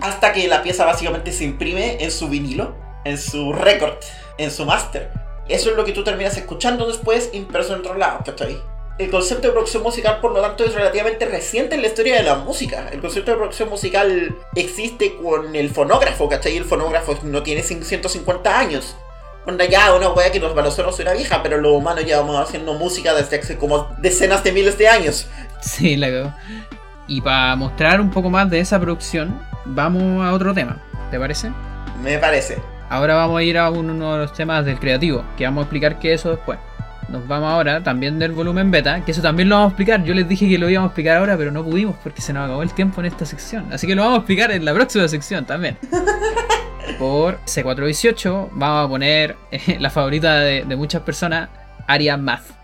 Hasta que la pieza básicamente se imprime en su vinilo, en su record, en su master. Eso es lo que tú terminas escuchando después impreso en otro lado, ¿cachai? El concepto de producción musical, por lo tanto, es relativamente reciente en la historia de la música. El concepto de producción musical existe con el fonógrafo, ¿cachai? El fonógrafo no tiene 150 años. Onda ya, una wea que los baloceros era vieja, pero los humanos llevamos haciendo música desde hace como decenas de miles de años. Sí, la Y para mostrar un poco más de esa producción, vamos a otro tema. ¿Te parece? Me parece. Ahora vamos a ir a uno de los temas del creativo, que vamos a explicar qué es eso después nos vamos ahora también del volumen beta, que eso también lo vamos a explicar. Yo les dije que lo íbamos a explicar ahora, pero no pudimos porque se nos acabó el tiempo en esta sección. Así que lo vamos a explicar en la próxima sección también. <laughs> Por C418 vamos a poner eh, la favorita de, de muchas personas, Aria Math.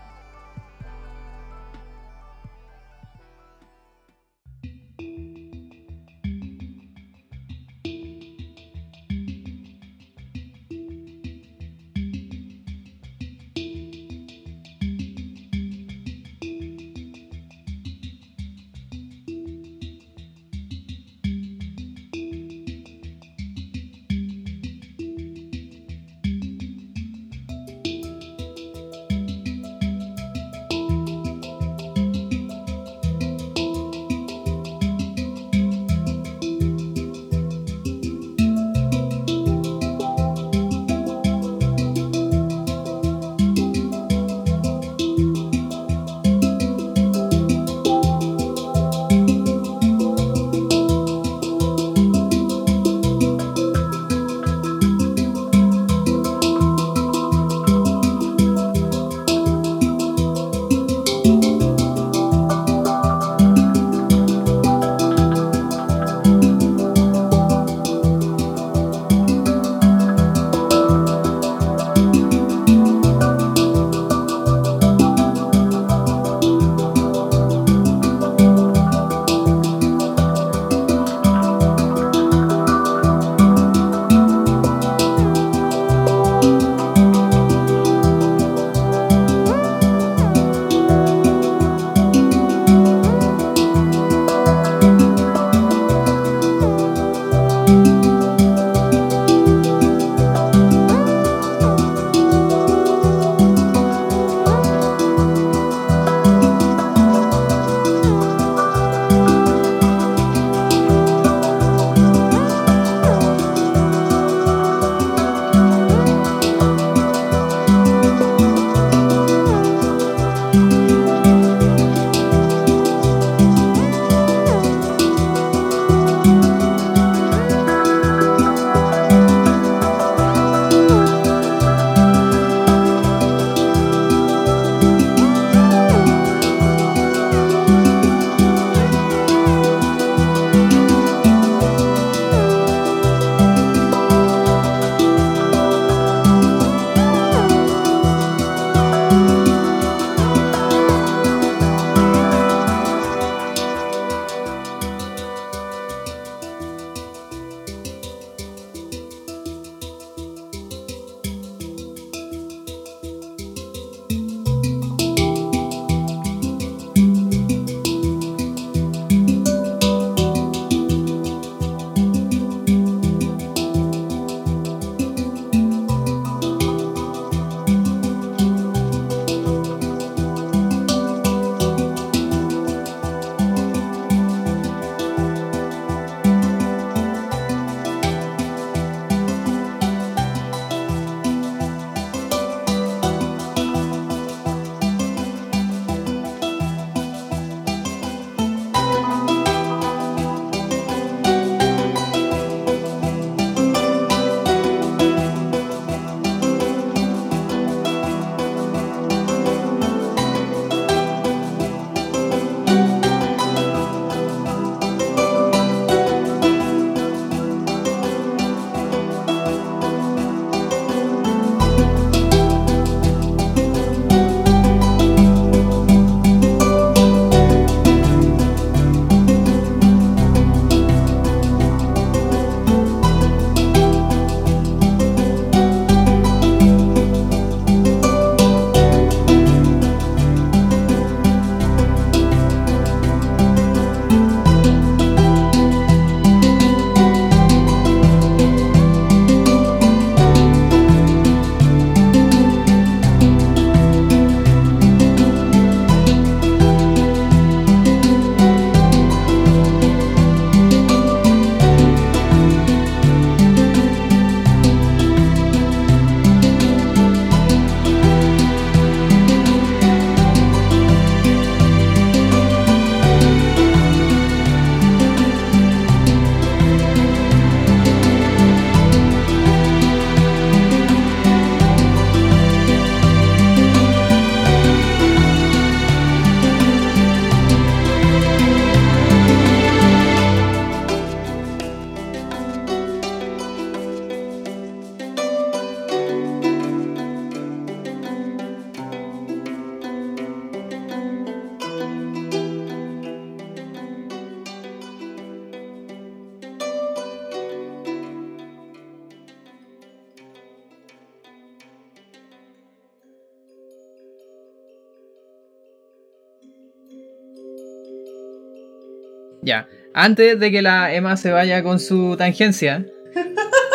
Antes de que la Emma se vaya con su tangencia,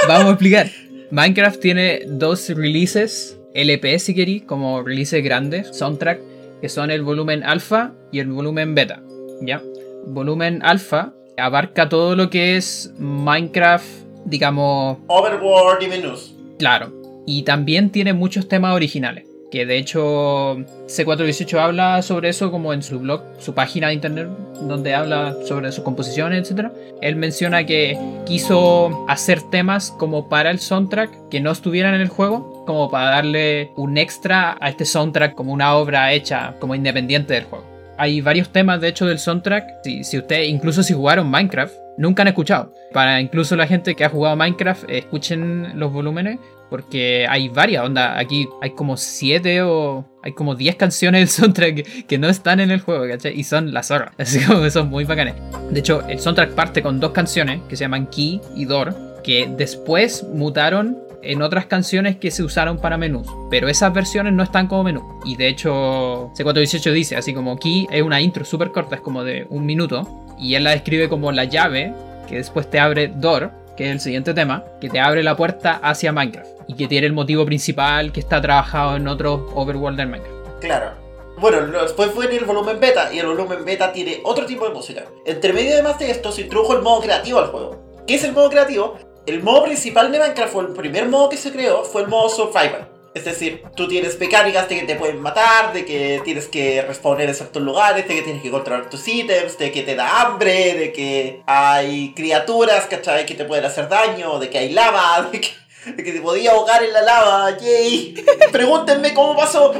vamos a explicar. Minecraft tiene dos releases, LP si queréis, como releases grandes, soundtrack, que son el volumen alfa y el volumen beta. ¿Ya? Volumen alfa abarca todo lo que es Minecraft, digamos... Overworld y menús. Claro. Y también tiene muchos temas originales. Que de hecho C418 habla sobre eso como en su blog, su página de internet, donde habla sobre sus composiciones, etc. Él menciona que quiso hacer temas como para el soundtrack que no estuvieran en el juego, como para darle un extra a este soundtrack como una obra hecha como independiente del juego. Hay varios temas de hecho del soundtrack, si, si usted, incluso si jugaron Minecraft, nunca han escuchado. Para incluso la gente que ha jugado Minecraft, escuchen los volúmenes porque hay varias, onda, aquí hay como siete o hay como 10 canciones del soundtrack que, no están en el juego, ¿cachai? Y son las zorra, <laughs> así como que son muy bacanes. De hecho, el soundtrack parte con dos canciones que se llaman Key y Door, que después mutaron en otras canciones que se usaron para menús, pero esas versiones no están como menú. Y de hecho, C418 dice, así como Key es una intro súper corta, es como de un minuto, y él la describe como la llave que después te abre Door, que es el siguiente tema, que te abre la puerta hacia Minecraft y que tiene el motivo principal que está trabajado en otros overworld del Minecraft. Claro. Bueno, después fue el volumen beta y el volumen beta tiene otro tipo de música. Entre medio además de esto se introdujo el modo creativo al juego. ¿Qué es el modo creativo? El modo principal de Minecraft fue el primer modo que se creó, fue el modo survival. Es decir, tú tienes mecánicas de que te pueden matar, de que tienes que responder en ciertos lugares, de que tienes que controlar tus ítems, de que te da hambre, de que hay criaturas, ¿cachai? Que te pueden hacer daño, de que hay lava, <laughs> de que que te podía ahogar en la lava, yay. <laughs> Pregúntenme cómo pasó.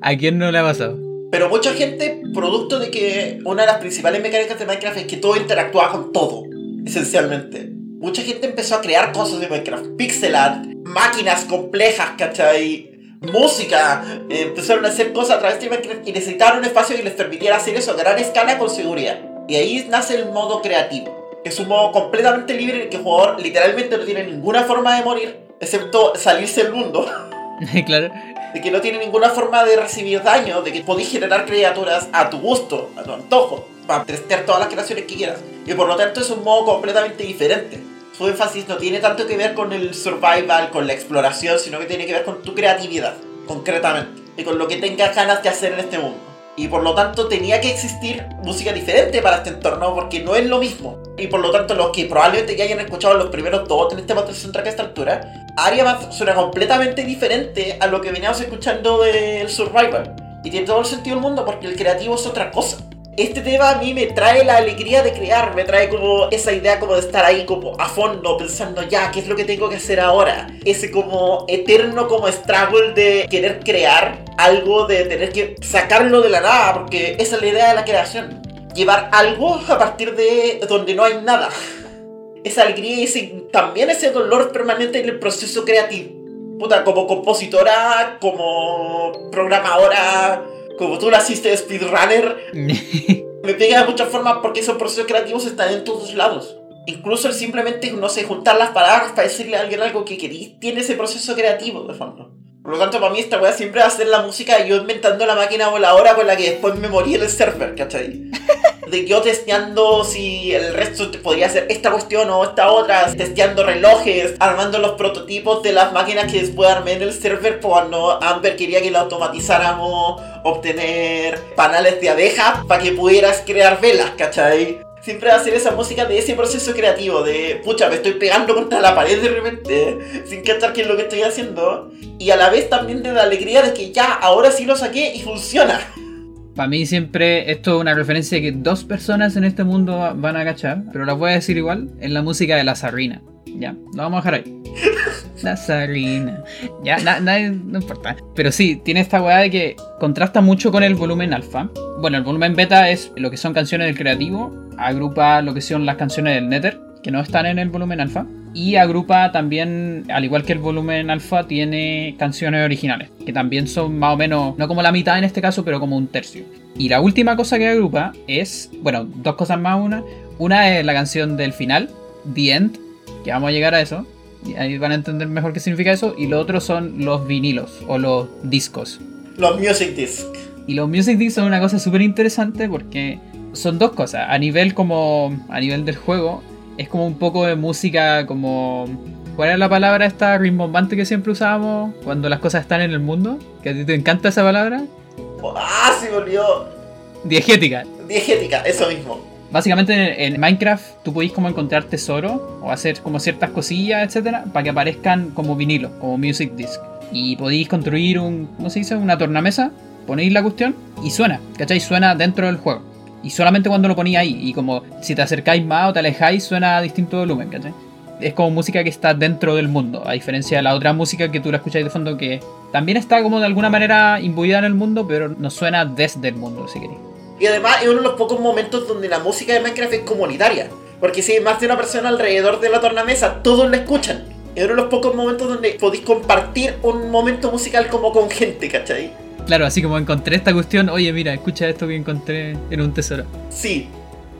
¿A quién no le ha pasado? Pero mucha gente, producto de que una de las principales mecánicas de Minecraft es que todo interactúa con todo, esencialmente. Mucha gente empezó a crear cosas de Minecraft, pixel art, máquinas complejas, ¿cachai? Música, eh, empezaron a hacer cosas a través de Minecraft y necesitaron un espacio que les permitiera hacer eso a gran escala con seguridad. Y ahí nace el modo creativo. Es un modo completamente libre en el que el jugador literalmente no tiene ninguna forma de morir excepto salirse del mundo. <laughs> claro. De que no tiene ninguna forma de recibir daño, de que podéis generar criaturas a tu gusto, a tu antojo, para testear todas las creaciones que quieras. Y por lo tanto es un modo completamente diferente. Su énfasis no tiene tanto que ver con el survival, con la exploración, sino que tiene que ver con tu creatividad, concretamente. Y con lo que tengas ganas de hacer en este mundo. Y por lo tanto tenía que existir música diferente para este entorno porque no es lo mismo. Y por lo tanto los que probablemente ya hayan escuchado los primeros dos en este de soundtrack a esta altura, Aria suena completamente diferente a lo que veníamos escuchando del Survivor. Y tiene todo el sentido del mundo porque el creativo es otra cosa este tema a mí me trae la alegría de crear, me trae como esa idea como de estar ahí como a fondo pensando ya, ¿qué es lo que tengo que hacer ahora? Ese como eterno como struggle de querer crear algo, de tener que sacarlo de la nada, porque esa es la idea de la creación. Llevar algo a partir de donde no hay nada. Esa alegría y ese, también ese dolor permanente en el proceso creativo. Puta, como compositora, como programadora, como tú naciste de speedrunner, <laughs> me pega de muchas formas porque esos procesos creativos están en todos lados. Incluso el simplemente, no sé, juntar las palabras para decirle a alguien algo que querís, tiene ese proceso creativo de fondo. Por lo tanto, para mí esta weá siempre va a ser la música de yo inventando la máquina voladora con la que después me morí en el server, ¿cachai? <laughs> De yo testeando si el resto podría hacer esta cuestión o esta otra, testeando relojes, armando los prototipos de las máquinas que después armé en el server cuando Amber quería que lo automatizáramos, obtener panales de abeja para que pudieras crear velas, ¿cachai? Siempre va a ser esa música de ese proceso creativo, de pucha, me estoy pegando contra la pared de repente, <laughs> sin cachar qué es lo que estoy haciendo, y a la vez también de la alegría de que ya, ahora sí lo saqué y funciona. Para mí siempre esto es una referencia que dos personas en este mundo van a cachar, pero la voy a decir igual, es la música de la zarrina. Ya, lo vamos a dejar ahí. La zarrina. Ya, no importa. Pero sí, tiene esta weá de que contrasta mucho con el volumen alfa. Bueno, el volumen beta es lo que son canciones del creativo. Agrupa lo que son las canciones del Nether, que no están en el volumen alfa. Y agrupa también, al igual que el volumen alfa, tiene canciones originales, que también son más o menos, no como la mitad en este caso, pero como un tercio. Y la última cosa que agrupa es, bueno, dos cosas más una. Una es la canción del final, The End, que vamos a llegar a eso. Y ahí van a entender mejor qué significa eso. Y lo otro son los vinilos o los discos. Los music discs. Y los music discs son una cosa súper interesante porque son dos cosas. A nivel como. A nivel del juego, es como un poco de música como. ¿Cuál era la palabra esta rimbombante que siempre usábamos cuando las cosas están en el mundo? ¿Que a ti te encanta esa palabra? ¡Ah, se me olvidó! Diegética. Diegética, eso mismo. Básicamente en, en Minecraft tú podéis como encontrar tesoro o hacer como ciertas cosillas, etcétera, para que aparezcan como vinilo, como music disc. Y podéis construir un, ¿cómo se dice? Una tornamesa, ponéis la cuestión y suena, ¿cachai? Suena dentro del juego. Y solamente cuando lo ponéis ahí. Y como si te acercáis más o te alejáis, suena a distinto volumen, ¿cachai? Es como música que está dentro del mundo, a diferencia de la otra música que tú la escucháis de fondo, que también está como de alguna manera imbuida en el mundo, pero no suena desde el mundo, si queréis. Y además es uno de los pocos momentos donde la música de Minecraft es comunitaria. Porque si hay más de una persona alrededor de la tornamesa, todos la escuchan. Es uno de los pocos momentos donde podéis compartir un momento musical como con gente, ¿cachai? Claro, así como encontré esta cuestión, oye, mira, escucha esto que encontré en un tesoro. Sí.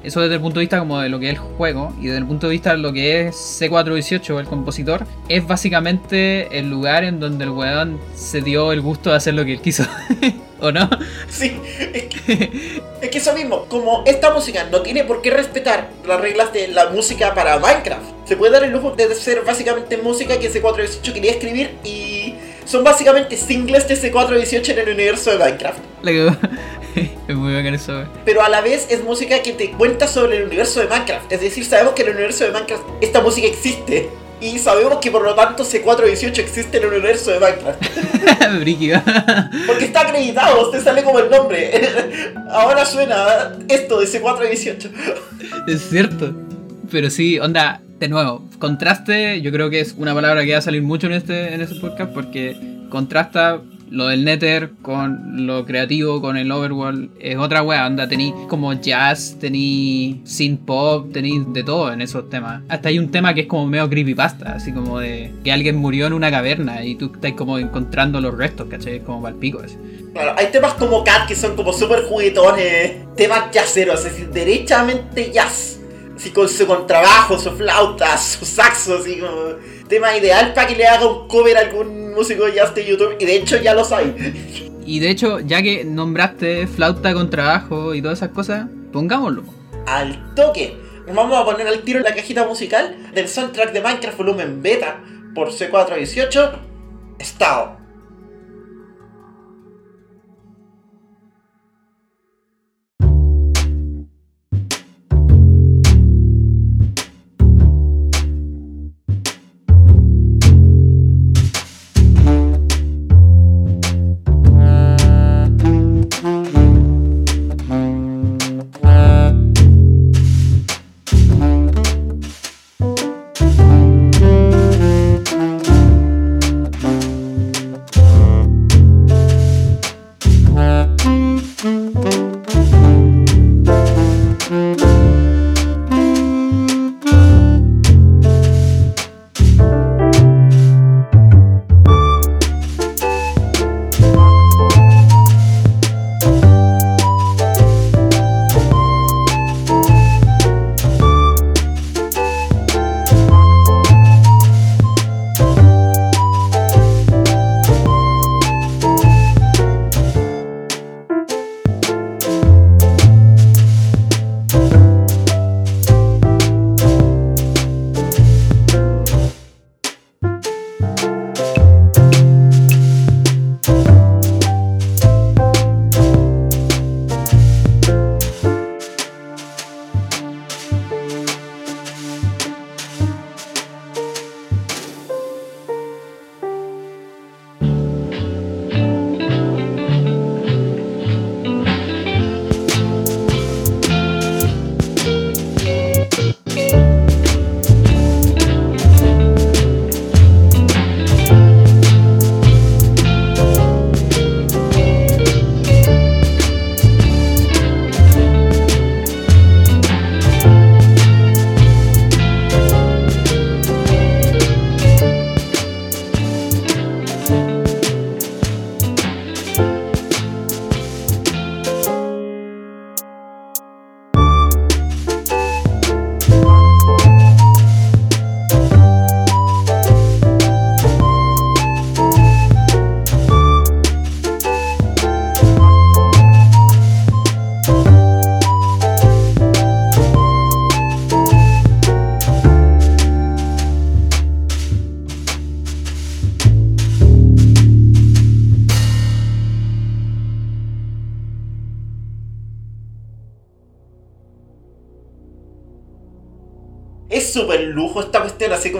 Eso desde el punto de vista como de lo que es el juego y desde el punto de vista de lo que es C418, el compositor, es básicamente el lugar en donde el weón se dio el gusto de hacer lo que él quiso. <laughs> ¿O no? Sí, es que, es que eso mismo, como esta música no tiene por qué respetar las reglas de la música para Minecraft, se puede dar el lujo de ser básicamente música que C418 quería escribir y son básicamente singles de C418 en el universo de Minecraft. <laughs> Es muy bacán eso. Pero a la vez es música que te cuenta sobre el universo de Minecraft. Es decir, sabemos que en el universo de Minecraft esta música existe. Y sabemos que por lo tanto C418 existe en el universo de Minecraft. <laughs> Porque está acreditado, te sale como el nombre. <laughs> Ahora suena esto de C418. es cierto. Pero sí, onda, de nuevo, contraste, yo creo que es una palabra que va a salir mucho en este, en este podcast porque contrasta lo del Nether con lo creativo, con el Overworld. Es otra wea, onda, tenéis como jazz, tenéis synth pop, tenéis de todo en esos temas. Hasta hay un tema que es como medio creepypasta, así como de que alguien murió en una caverna y tú estás como encontrando los restos, ¿cachai? Como para el pico, así. Claro, hay temas como Cat que son como súper juguetones. Temas jazzeros, es decir, derechamente jazz. Así con su contrabajo, su flauta, su saxo, así como. Tema ideal para que le haga un cover a algún músico de jazz de YouTube. Y de hecho ya los hay. Y de hecho, ya que nombraste flauta con trabajo y todas esas cosas, pongámoslo. al toque. Nos vamos a poner al tiro en la cajita musical del soundtrack de Minecraft Volumen Beta por C418. Estado.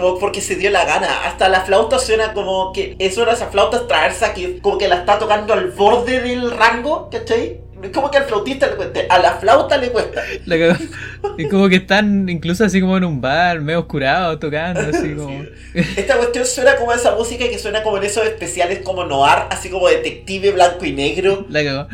Como porque se dio la gana. Hasta la flauta suena como que es una de esas flautas traerse aquí, como que la está tocando al borde del rango, ¿cachai? Es como que al flautista le cuesta, a la flauta le cuesta. Es como que están incluso así como en un bar, medio oscurado, tocando, así como. Esta cuestión suena como esa música que suena como en esos especiales como noir, así como detective blanco y negro. La cagó.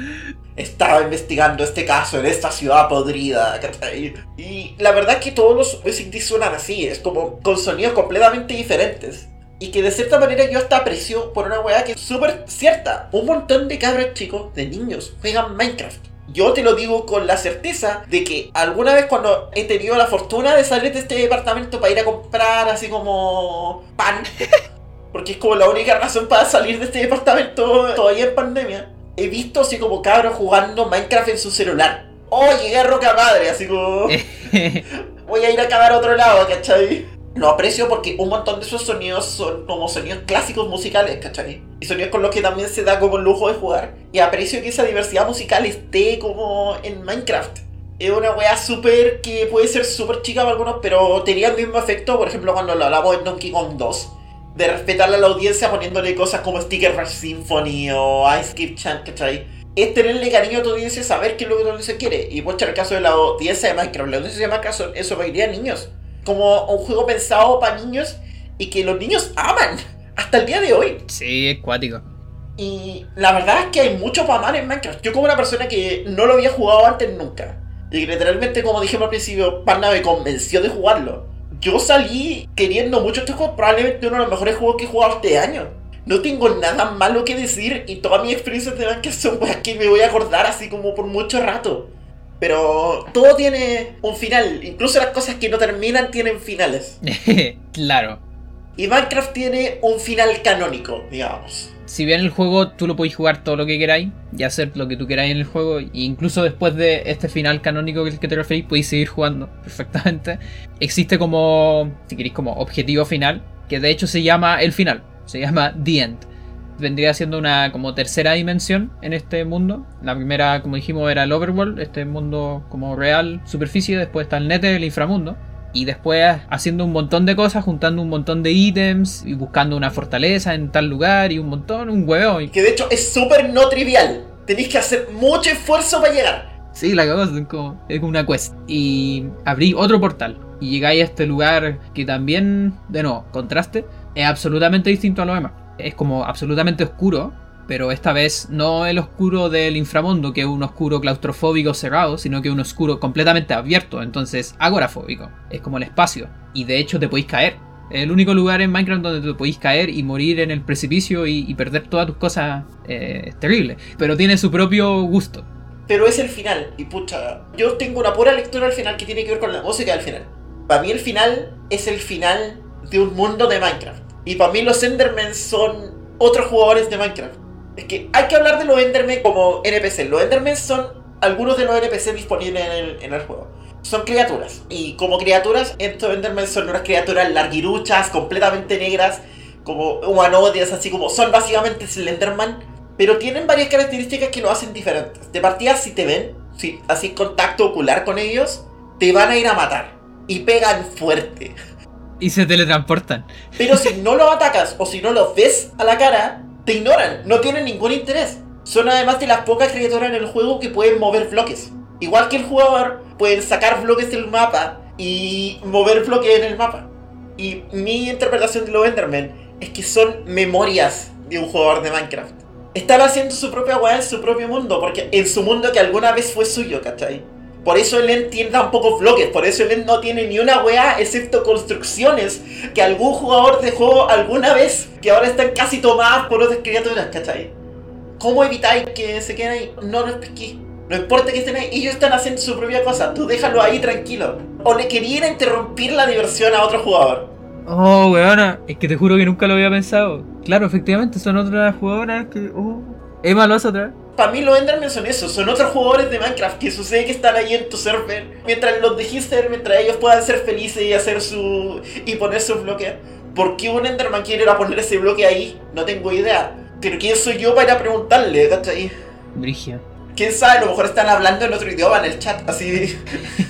Estaba investigando este caso en esta ciudad podrida, ¿cachai? Y la verdad es que todos los OST suenan así, es como con sonidos completamente diferentes. Y que de cierta manera yo hasta aprecio por una weá que es súper cierta. Un montón de cabros chicos, de niños, juegan Minecraft. Yo te lo digo con la certeza de que alguna vez cuando he tenido la fortuna de salir de este departamento para ir a comprar así como pan, <laughs> porque es como la única razón para salir de este departamento todavía en pandemia, he visto así como cabros jugando Minecraft en su celular. Oh, llegué a roca madre, así como <laughs> voy a ir a cavar a otro lado, ¿cachai? Lo aprecio porque un montón de esos sonidos son como sonidos clásicos musicales, ¿cachai? Y sonidos con los que también se da como el lujo de jugar. Y aprecio que esa diversidad musical esté como en Minecraft. Es una wea súper que puede ser súper chica para algunos, pero tenía el mismo efecto, por ejemplo, cuando lo hablamos en Donkey Kong 2. De respetarle a la audiencia poniéndole cosas como Sticker Rush Symphony o Ice Skip Chant, ¿cachai? Es tenerle cariño a tu audiencia, saber qué es lo que tu audiencia quiere. Y por el caso de la audiencia de Minecraft, la audiencia de Minecraft son eso mayoría niños como un juego pensado para niños y que los niños aman hasta el día de hoy. Sí, es cuático. Y la verdad es que hay mucho para amar en Minecraft. Yo como una persona que no lo había jugado antes nunca. Y que literalmente, como dijimos al principio, Parna me convenció de jugarlo. Yo salí queriendo mucho este juego, probablemente uno de los mejores juegos que he jugado este año. No tengo nada malo que decir y todas mis experiencias de Minecraft son cosas que me voy a acordar así como por mucho rato. Pero todo tiene un final. Incluso las cosas que no terminan tienen finales. <laughs> claro. Y Minecraft tiene un final canónico, digamos. Si bien el juego tú lo podéis jugar todo lo que queráis y hacer lo que tú queráis en el juego, e incluso después de este final canónico que te referís, podéis seguir jugando <laughs> perfectamente. Existe como, si queréis, como objetivo final, que de hecho se llama el final, se llama The End vendría siendo una como tercera dimensión en este mundo. La primera, como dijimos, era el overworld, este mundo como real, superficie, después está el nether, el inframundo. Y después haciendo un montón de cosas, juntando un montón de ítems y buscando una fortaleza en tal lugar y un montón, un huevo. Que de hecho es súper no trivial. Tenéis que hacer mucho esfuerzo para llegar. Sí, la cagó, es como, es una quest. Y abrí otro portal. Y llegáis a este lugar que también, de nuevo, contraste, es absolutamente distinto a lo demás es como absolutamente oscuro, pero esta vez no el oscuro del inframundo, que es un oscuro claustrofóbico cerrado, sino que un oscuro completamente abierto, entonces agorafóbico. Es como el espacio, y de hecho te podéis caer. El único lugar en Minecraft donde te podéis caer y morir en el precipicio y, perder todas tus cosas eh, es terrible. Pero tiene su propio gusto. Pero es el final, y pucha, yo tengo una pura lectura al final que tiene que ver con la música del final. Para mí el final es el final de un mundo de Minecraft. Y para mí los Endermen son otros jugadores de Minecraft. Es que hay que hablar de los Endermen como NPC. Los Endermen son algunos de los NPC disponibles en el, juego. Son criaturas. Y como criaturas, estos Endermen son unas criaturas larguiruchas, completamente negras, como humanoides, así como son básicamente Slenderman. Pero tienen varias características que lo hacen diferentes. De partida, si te ven, si así contacto ocular con ellos, te van a ir a matar. Y pegan fuerte. Y se teletransportan. Pero si no los atacas o si no los ves a la cara, te ignoran, no tienen ningún interés. Son además de las pocas criaturas en el juego que pueden mover bloques. Igual que el jugador, pueden sacar bloques del mapa y mover bloques en el mapa. Y mi interpretación de los Endermen es que son memorias de un jugador de Minecraft. Están haciendo su propia weá en su propio mundo, porque en su mundo que alguna vez fue suyo, ¿cachai? Por eso el End tiene tan pocos bloques, por eso el End no tiene ni una weá excepto construcciones que algún jugador dejó alguna vez, que ahora están casi tomadas por otras criaturas, ¿cachai? ¿Cómo evitáis que se queden ahí? No los pesquéis. No importa que estén ahí, ellos están haciendo su propia cosa, tú déjalo ahí tranquilo. O le querían interrumpir la diversión a otro jugador. Oh, weona, es que te juro que nunca lo había pensado. Claro, efectivamente, son otras jugadoras que. Oh, Emma lo hace otra para mí los Endermen son eso, son otros jugadores de Minecraft que sucede que están ahí en tu server, mientras los dejes mientras ellos puedan ser felices y hacer su. y poner sus bloques. ¿Por qué un Enderman quiere ir a poner ese bloque ahí? No tengo idea. Pero ¿quién soy yo para ir a preguntarle, cachai? Brigia. ¿Quién sabe? A lo mejor están hablando en otro idioma en el chat, así.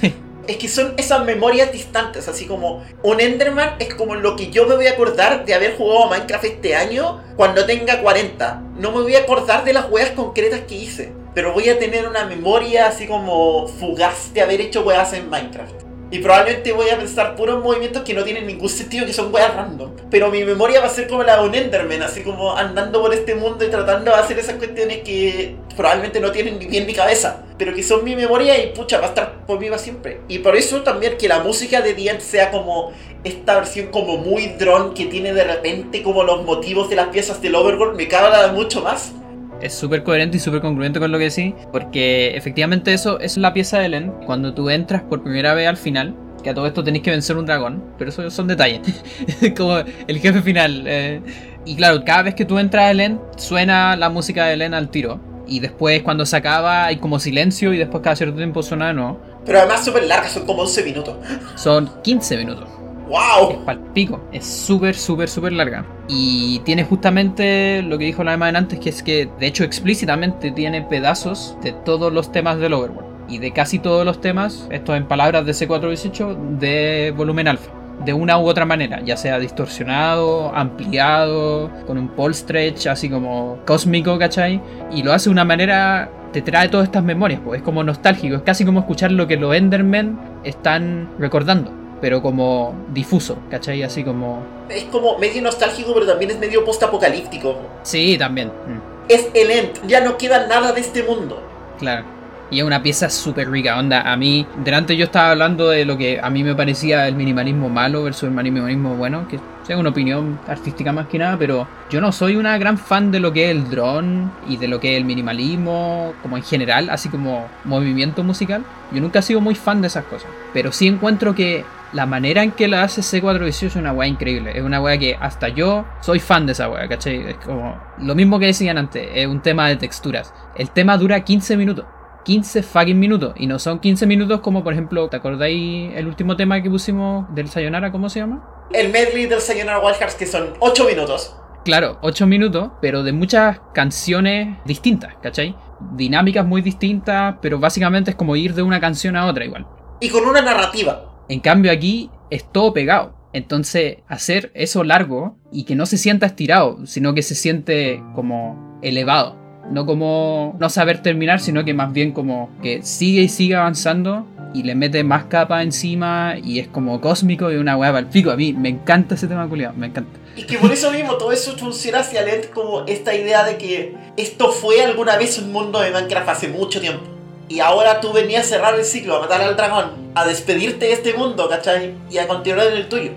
<laughs> Es que son esas memorias distantes, así como un Enderman es como lo que yo me voy a acordar de haber jugado a Minecraft este año cuando tenga 40. No me voy a acordar de las weas concretas que hice, pero voy a tener una memoria así como fugaz de haber hecho weas en Minecraft. Y probablemente voy a pensar puros movimientos que no tienen ningún sentido, que son weas random. Pero mi memoria va a ser como la de un Enderman, así como andando por este mundo y tratando de hacer esas cuestiones que probablemente no tienen ni bien ni cabeza. Pero que son mi memoria y pucha, va a estar por mí va siempre. Y por eso también que la música de Dient sea como esta versión como muy drone que tiene de repente como los motivos de las piezas del Overworld me caga mucho más es súper coherente y súper congruente con lo que decís, porque efectivamente eso es la pieza de Elen. Cuando tú entras por primera vez al final, que a todo esto tenéis que vencer un dragón, pero eso son detalles. <laughs> como el jefe final. Eh. Y claro, cada vez que tú entras a Elen, suena la música de Elen al tiro. Y después cuando se acaba hay como silencio y después cada cierto tiempo suena de nuevo. Pero además súper larga, son como 11 minutos. Son 15 minutos. ¡Wow! Es palpico. Es súper, súper, súper larga. Y tiene justamente lo que dijo la de antes, que es que de hecho explícitamente tiene pedazos de todos los temas del Overworld. Y de casi todos los temas, esto en palabras de C418, de volumen alfa. De una u otra manera, ya sea distorsionado, ampliado, con un pole stretch así como cósmico, ¿cachai? Y lo hace de una manera te trae todas estas memorias, pues es como nostálgico, es casi como escuchar lo que los Endermen están recordando pero como difuso, ¿cachai? Así como... Es como medio nostálgico, pero también es medio post-apocalíptico. Sí, también. Mm. Es el end, ya no queda nada de este mundo. Claro. Y es una pieza súper rica, onda. A mí, delante yo estaba hablando de lo que a mí me parecía el minimalismo malo versus el minimalismo bueno, que es una opinión artística más que nada, pero yo no soy una gran fan de lo que es el drone y de lo que es el minimalismo, como en general, así como movimiento musical. Yo nunca he sido muy fan de esas cosas, pero sí encuentro que la manera en que la hace C418 es una weá increíble. Es una weá que hasta yo soy fan de esa weá, ¿cachai? Es como lo mismo que decían antes, es un tema de texturas. El tema dura 15 minutos. 15 fucking minutos. Y no son 15 minutos como, por ejemplo, ¿te acordáis el último tema que pusimos del Sayonara? ¿Cómo se llama? El medley del Sayonara Wild Hearts, que son 8 minutos. Claro, 8 minutos, pero de muchas canciones distintas, ¿cachai? Dinámicas muy distintas, pero básicamente es como ir de una canción a otra igual. Y con una narrativa. En cambio aquí es todo pegado. Entonces, hacer eso largo y que no se sienta estirado, sino que se siente como elevado. No como no saber terminar, sino que más bien como que sigue y sigue avanzando y le mete más capa encima y es como cósmico y una hueá al pico. A mí me encanta ese tema culiado, me encanta. Y que por eso mismo todo eso funciona hacia Lent como esta idea de que esto fue alguna vez un mundo de Minecraft hace mucho tiempo y ahora tú venías a cerrar el ciclo, a matar al dragón, a despedirte de este mundo, ¿cachai? Y a continuar en el tuyo.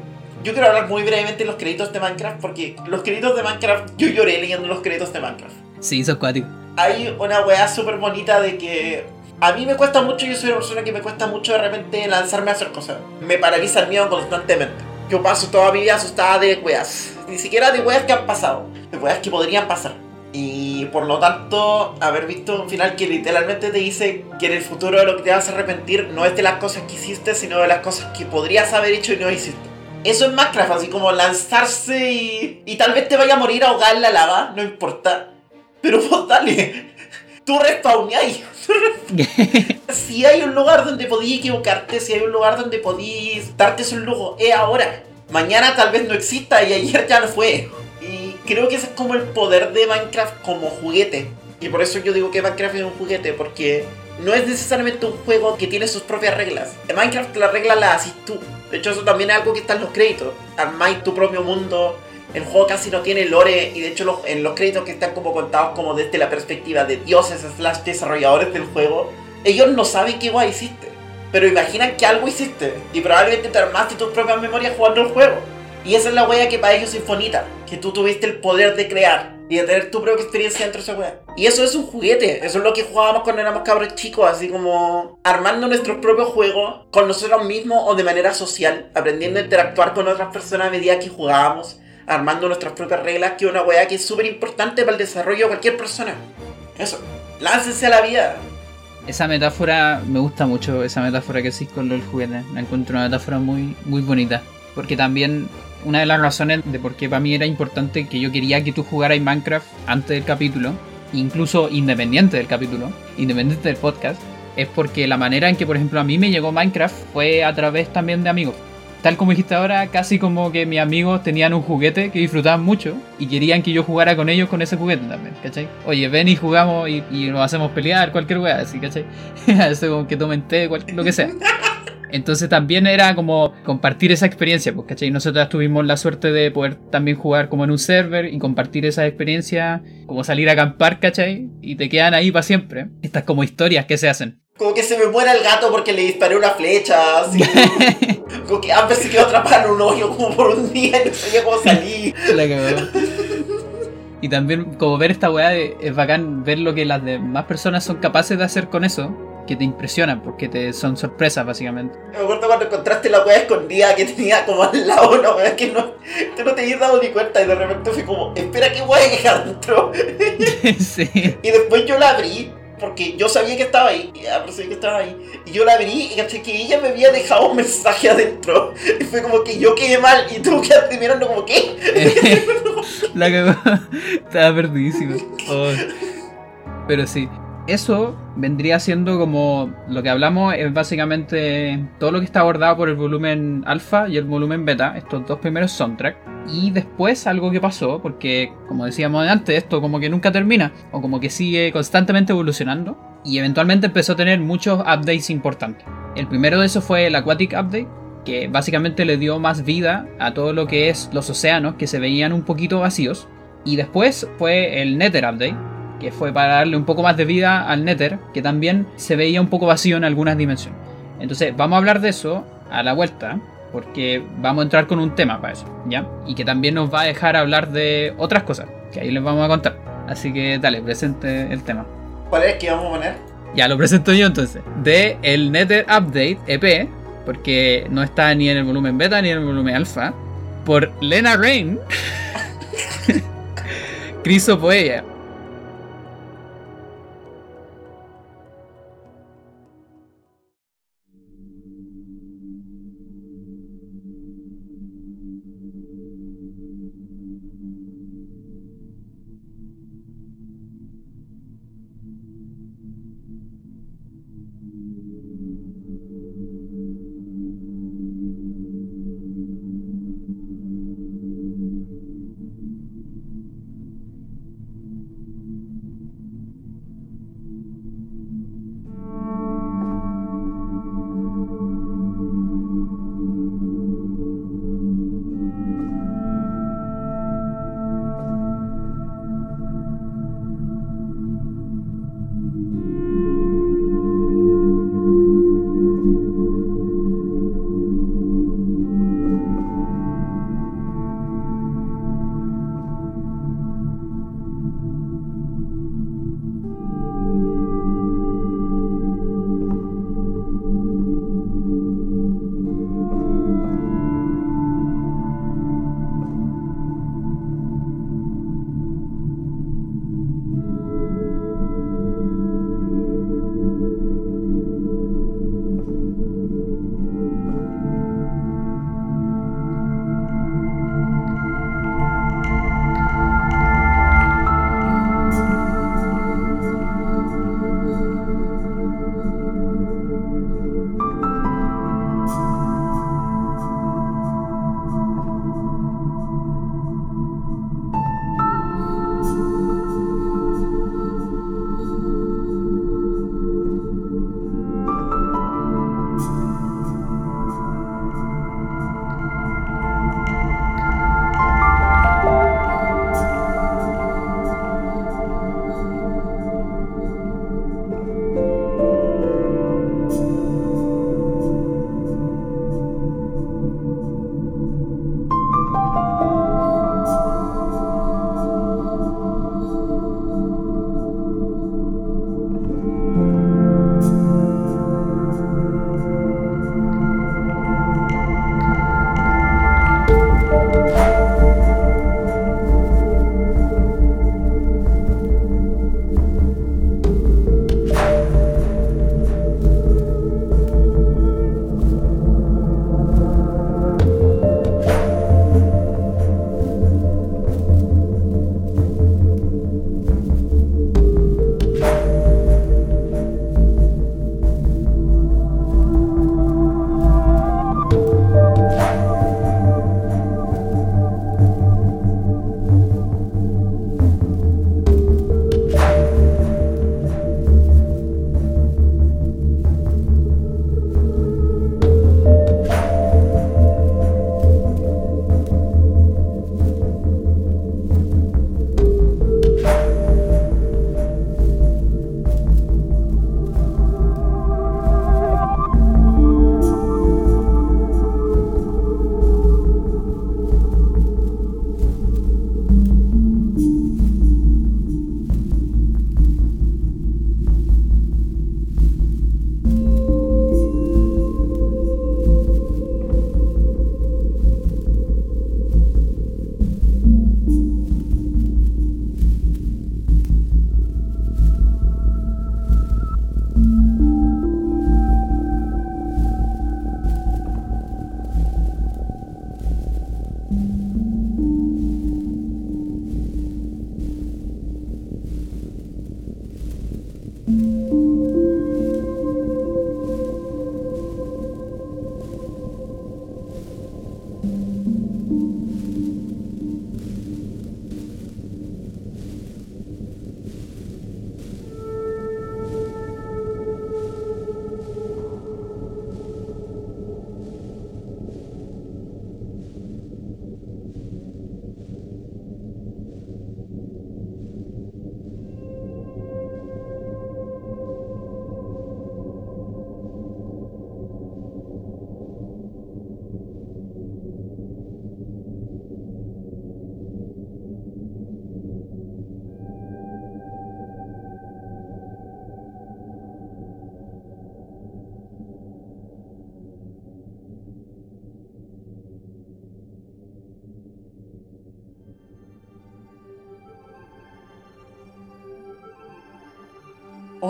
Yo quiero hablar muy brevemente de los créditos de Minecraft porque los créditos de Minecraft, yo lloré leyendo los créditos de Minecraft. Sí, son cuáticos. Hay una weá súper bonita de que a mí me cuesta mucho, yo soy una persona que me cuesta mucho de repente lanzarme a hacer cosas. Me paraliza el miedo constantemente. Yo paso toda mi vida asustada de weas. Ni siquiera de weas que han pasado, de weas que podrían pasar. Y por lo tanto, haber visto un final que literalmente te dice que en el futuro lo que te vas a arrepentir no es de las cosas que hiciste, sino de las cosas que podrías haber hecho y no hiciste. Eso es Minecraft, así como lanzarse y, y tal vez te vaya a morir ahogado en la lava, no importa. Pero vos dale, <laughs> tú respawneáis. si hay un lugar donde podías equivocarte, si hay un lugar donde podías darte un lujo, es ahora. Mañana tal vez no exista y ayer ya no fue creo que ese es como el poder de Minecraft como juguete. Y por eso yo digo que Minecraft es un juguete, porque no es necesariamente un juego que tiene sus propias reglas. En Minecraft la regla la haces tú. De hecho, eso también es algo que está en los créditos. Armáis tu propio mundo. El juego casi no tiene lore y de hecho en los créditos que están como contados como desde la perspectiva de dioses slash desarrolladores del juego, ellos no saben qué guay hiciste. Pero imaginan que algo hiciste y probablemente te armaste tus propias memorias jugando el juego. Y esa es la wea que para ellos es infonita. Que tú tuviste el poder de crear y de tener tu propia experiencia dentro de esa wea. Y eso es un juguete. Eso es lo que jugábamos cuando éramos cabros chicos. Así como armando nuestros propios juegos con nosotros mismos o de manera social. Aprendiendo a interactuar con otras personas a medida que jugábamos. Armando nuestras propias reglas. Que es una wea que es súper importante para el desarrollo de cualquier persona. Eso. Láncense a la vida. Esa metáfora, me gusta mucho esa metáfora que hiciste con los juguetes. Me encuentro una metáfora muy, muy bonita. Porque también una de las razones de por qué para mí era importante que yo quería que tú jugaras Minecraft antes del capítulo, incluso independiente del capítulo, independiente del podcast, es porque la manera en que, por ejemplo, a mí me llegó Minecraft fue a través también de amigos. Tal como dijiste ahora, casi como que mis amigos tenían un juguete que disfrutaban mucho y querían que yo jugara con ellos con ese juguete también, ¿cachai? Oye, ven y jugamos y, y nos hacemos pelear, cualquier weá, así, ¿cachai? <laughs> Eso como que tomen té, lo que sea. <laughs> Entonces también era como compartir esa experiencia, pues, ¿cachai? Nosotros tuvimos la suerte de poder también jugar como en un server y compartir esa experiencia, como salir a acampar, ¿cachai? Y te quedan ahí para siempre. Estas como historias que se hacen. Como que se me muera el gato porque le disparé una flecha, así. <laughs> como que Amber se quedó atrapada en un hoyo como por un día y no sabía cómo salir. <laughs> La cagó. Y también como ver esta weá es bacán ver lo que las demás personas son capaces de hacer con eso, que te impresionan, porque te son sorpresas básicamente. Me acuerdo cuando encontraste la weá escondida que tenía como al lado una weá que no, que no te habías dado ni cuenta y de repente fue como, espera que weá hay adentro. <laughs> sí. Y después yo la abrí, porque yo sabía que estaba ahí, y Amber sabía que estaba ahí, y yo la abrí y caché que ella me había dejado un mensaje adentro. Y fue como que yo quedé mal y tú quedaste mirando como, ¿qué? <laughs> La cagó. Estaba perdidísimo. Oh. Pero sí. Eso vendría siendo como lo que hablamos es básicamente todo lo que está abordado por el volumen alfa y el volumen beta, estos dos primeros soundtrack. Y después algo que pasó, porque como decíamos antes, esto como que nunca termina, o como que sigue constantemente evolucionando, y eventualmente empezó a tener muchos updates importantes. El primero de esos fue el Aquatic Update, que básicamente le dio más vida a todo lo que es los océanos que se veían un poquito vacíos. Y después fue el Nether Update, que fue para darle un poco más de vida al Nether, que también se veía un poco vacío en algunas dimensiones. Entonces vamos a hablar de eso a la vuelta, porque vamos a entrar con un tema para eso, ¿ya? Y que también nos va a dejar hablar de otras cosas, que ahí les vamos a contar. Así que dale, presente el tema. ¿Cuál es que vamos a poner? Ya lo presento yo entonces. De el Nether Update EP, porque no está ni en el volumen beta ni en el volumen alfa, por Lena Rain, <laughs> Crisopoeia.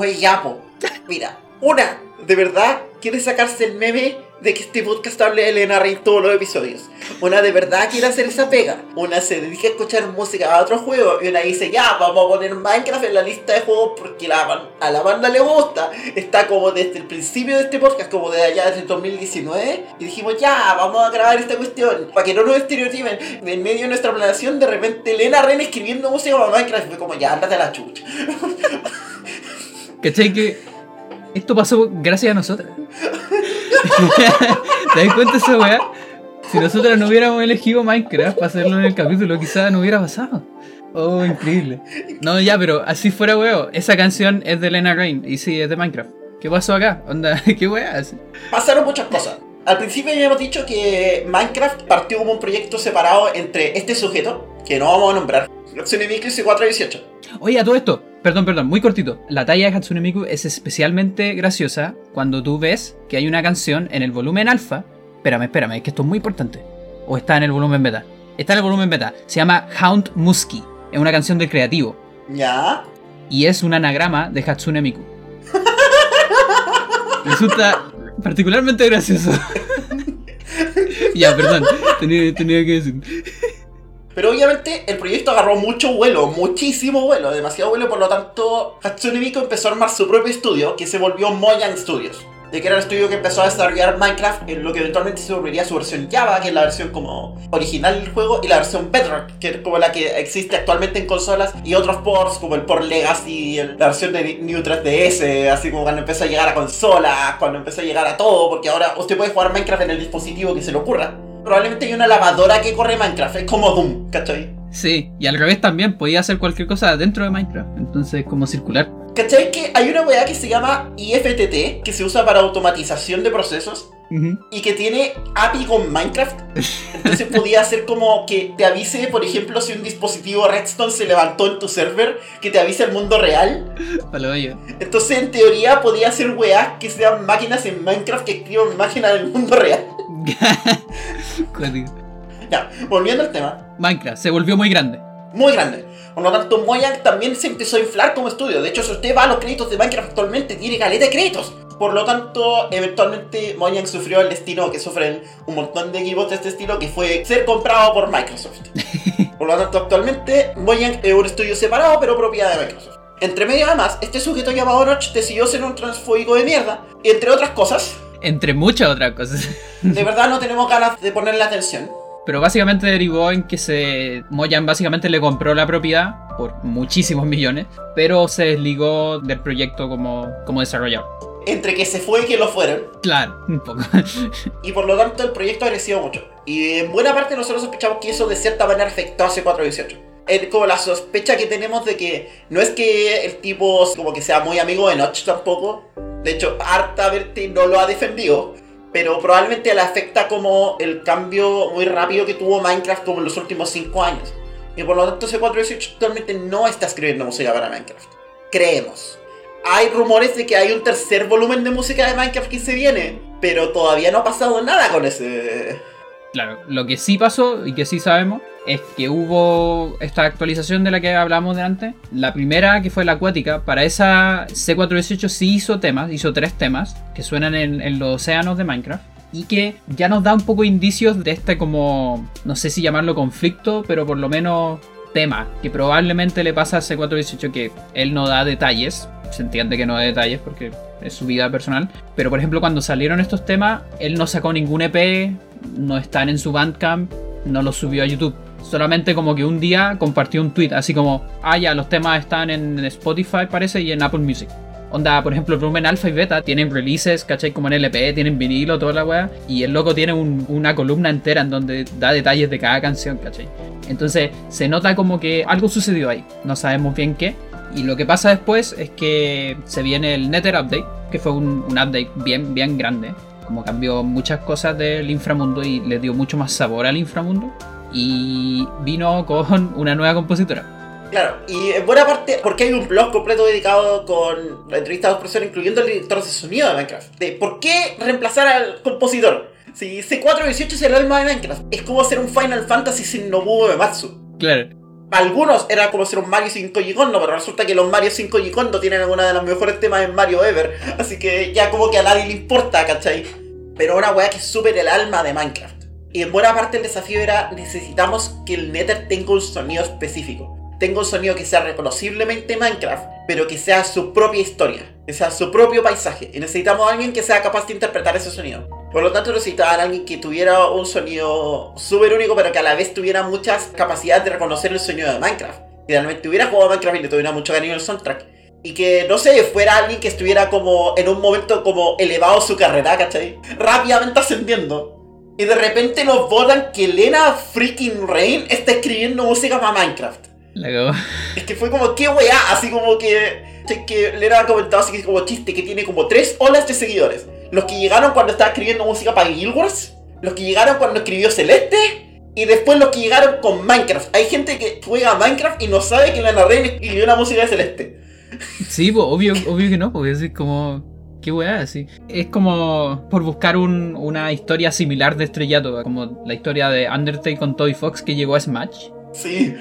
Oye, Yapo, mira, una, ¿de verdad quieres sacarse el meme de que este podcast hable de Elena Rey todos los episodios? Una de verdad quiere hacer esa pega. Una se dedica a escuchar música a otro juego y una dice, ya, vamos a poner Minecraft en la lista de juegos porque la, a la banda le gusta. Está como desde el principio de este podcast, como de allá desde 2019. Y dijimos, ya, vamos a grabar esta cuestión. Para que no nos estereotipen. En medio de nuestra planeación, de repente Elena Ren escribiendo música para Minecraft. Fue como, ya, ándate a la chucha. <laughs> ¿Cachai que esto pasó gracias a nosotros? <laughs> ¿Te das cuenta esa weá? Si nosotros no hubiéramos elegido Minecraft para hacerlo en el capítulo, quizás no hubiera pasado. Oh, increíble. No, ya, pero así fuera, weón. Esa canción es de Lena Rain y sí, es de Minecraft. ¿Qué pasó acá? Onda, <laughs> ¿qué weá? Pasaron muchas cosas. Al principio ya hemos dicho que Minecraft partió como un proyecto separado entre este sujeto, que no vamos a nombrar, y C418. Oye, a todo esto, perdón, perdón, muy cortito. La talla de Hatsune Miku es especialmente graciosa cuando tú ves que hay una canción en el volumen alfa. Espérame, espérame, es que esto es muy importante. O está en el volumen beta. Está en el volumen beta. Se llama Hound Musky. Es una canción del creativo. Ya. Y es un anagrama de Hatsune Miku. <laughs> Resulta particularmente gracioso. <laughs> ya, perdón, tenía, tenía que decir. Pero obviamente el proyecto agarró mucho vuelo, muchísimo vuelo, demasiado vuelo, por lo tanto Hatsune Miku empezó a armar su propio estudio que se volvió Mojang Studios. De que era el estudio que empezó a desarrollar Minecraft en lo que eventualmente se volvería su versión Java, que es la versión como original del juego, y la versión Bedrock, que es como la que existe actualmente en consolas, y otros ports como el port Legacy, el- la versión de New 3DS, así como cuando empezó a llegar a consolas, cuando empezó a llegar a todo, porque ahora usted puede jugar Minecraft en el dispositivo que se le ocurra. Probablemente hay una lavadora que corre Minecraft, es como Doom, ¿cachai? Sí, y al revés también, podía hacer cualquier cosa dentro de Minecraft. Entonces, como circular. ¿Cachai que hay una weá que se llama IFTT, que se usa para automatización de procesos? y que tiene API con Minecraft. Entonces podía hacer como que te avise, por ejemplo, si un dispositivo Redstone se levantó en tu server, que te avise al mundo real. Para. Entonces en teoría podía hacer weas que sean máquinas en Minecraft que escriban máquinas en el mundo real. <laughs> Ya, volviendo al tema. Minecraft se volvió muy grande. Muy grande. Por lo tanto, Mojang también se empezó a inflar como estudio. De hecho, si usted va a los créditos de Minecraft actualmente, tiene caleta de créditos. Por lo tanto, eventualmente Mojang sufrió el destino que sufren un montón de equipos de este estilo, que fue ser comprado por Microsoft. <laughs> Por lo tanto, actualmente Mojang es un estudio separado, pero propiedad de Microsoft. Entre medio, además, este sujeto llamado Notch decidió ser un transfóbico de mierda. Y entre otras cosas, Entre muchas otras cosas. de verdad no tenemos ganas de ponerle atención. Pero básicamente derivó en que se. Mojang básicamente le compró la propiedad por muchísimos millones, pero se desligó del proyecto como, como desarrollador. Entre que se fue y que lo fueron. Claro, un poco. Y por lo tanto el proyecto ha crecido mucho. Y en buena parte nosotros sospechamos que eso de cierta manera afectó a C418. Es como la sospecha que tenemos de que no es que el tipo como que sea muy amigo de Notch tampoco. De hecho, Arta Berti no lo ha defendido. Pero probablemente le afecta como el cambio muy rápido que tuvo Minecraft como en los últimos 5 años. Y por lo tanto C418 actualmente no está escribiendo música para Minecraft. Creemos. Hay rumores de que hay un tercer volumen de música de Minecraft que se viene, pero todavía no ha pasado nada con ese. Claro, lo que sí pasó y que sí sabemos es que hubo esta actualización de la que hablamos de antes. La primera, que fue la acuática, para esa C418 sí hizo temas, hizo tres temas que suenan en, en los océanos de Minecraft. Y que ya nos da un poco indicios de este como, no sé si llamarlo conflicto, pero por lo menos tema que probablemente le pasa a C418 que él no da detalles. Se entiende que no da detalles porque es su vida personal. Pero por ejemplo cuando salieron estos temas, él no sacó ningún EP, no están en su Bandcamp, no los subió a YouTube. Solamente como que un día compartió un tweet, así como, ah ya, los temas están en Spotify parece y en Apple Music. Onda, por ejemplo, el volumen alfa y beta tienen releases, ¿cachai? Como en LP, tienen vinilo, toda la weá. Y el loco tiene un- una columna entera en donde da detalles de cada canción, ¿cachai? Entonces se nota como que algo sucedió ahí. No sabemos bien qué. Y lo que pasa después es que se viene el Nether Update, que fue un, un update bien, bien grande. Como cambió muchas cosas del inframundo y le dio mucho más sabor al inframundo. Y vino con una nueva compositora. Claro, y en buena parte, porque hay un blog completo dedicado con la entrevista a dos personas, incluyendo el director de sonido de Minecraft. De por qué reemplazar al compositor. Si C418 es el alma de Minecraft, es como hacer un Final Fantasy sin Nobuo Uematsu. Claro. algunos era como ser un Mario 5 Gigondo, pero resulta que los Mario 5 Gigondo tienen alguna de los mejores temas en Mario Ever, así que ya como que a nadie le importa, ¿cachai? Pero una weá que es súper el alma de Minecraft. Y en buena parte el desafío era necesitamos que el Nether tenga un sonido específico. Tenga un sonido que sea reconociblemente Minecraft, pero que sea su propia historia, que sea su propio paisaje. Y necesitamos a alguien que sea capaz de interpretar ese sonido. Por lo tanto, necesitaban a alguien que tuviera un sonido súper único, pero que a la vez tuviera muchas capacidades de reconocer el sonido de Minecraft. Que realmente hubiera jugado Minecraft y le tuviera mucho cariño el soundtrack. Y que, no sé, fuera alguien que estuviera como en un momento como elevado su carrera, ¿cachai? Rápidamente ascendiendo. Y de repente nos votan que Lena freaking Rain está escribiendo música para Minecraft. La Es que fue como, qué weá, así como que. Que Lena ha comentado así que como chiste que tiene como tres olas de seguidores. Los que llegaron cuando estaba escribiendo música para Guild Wars. Los que llegaron cuando escribió Celeste. Y después los que llegaron con Minecraft. Hay gente que juega a Minecraft y no sabe que Lena Rain escribió una música de Celeste. Sí, pues, obvio, obvio que no, porque es como. Qué weá, así. Es como por buscar un- una historia similar de estrellato, como la historia de Undertale con Toy Fox que llegó a Smash. Sí.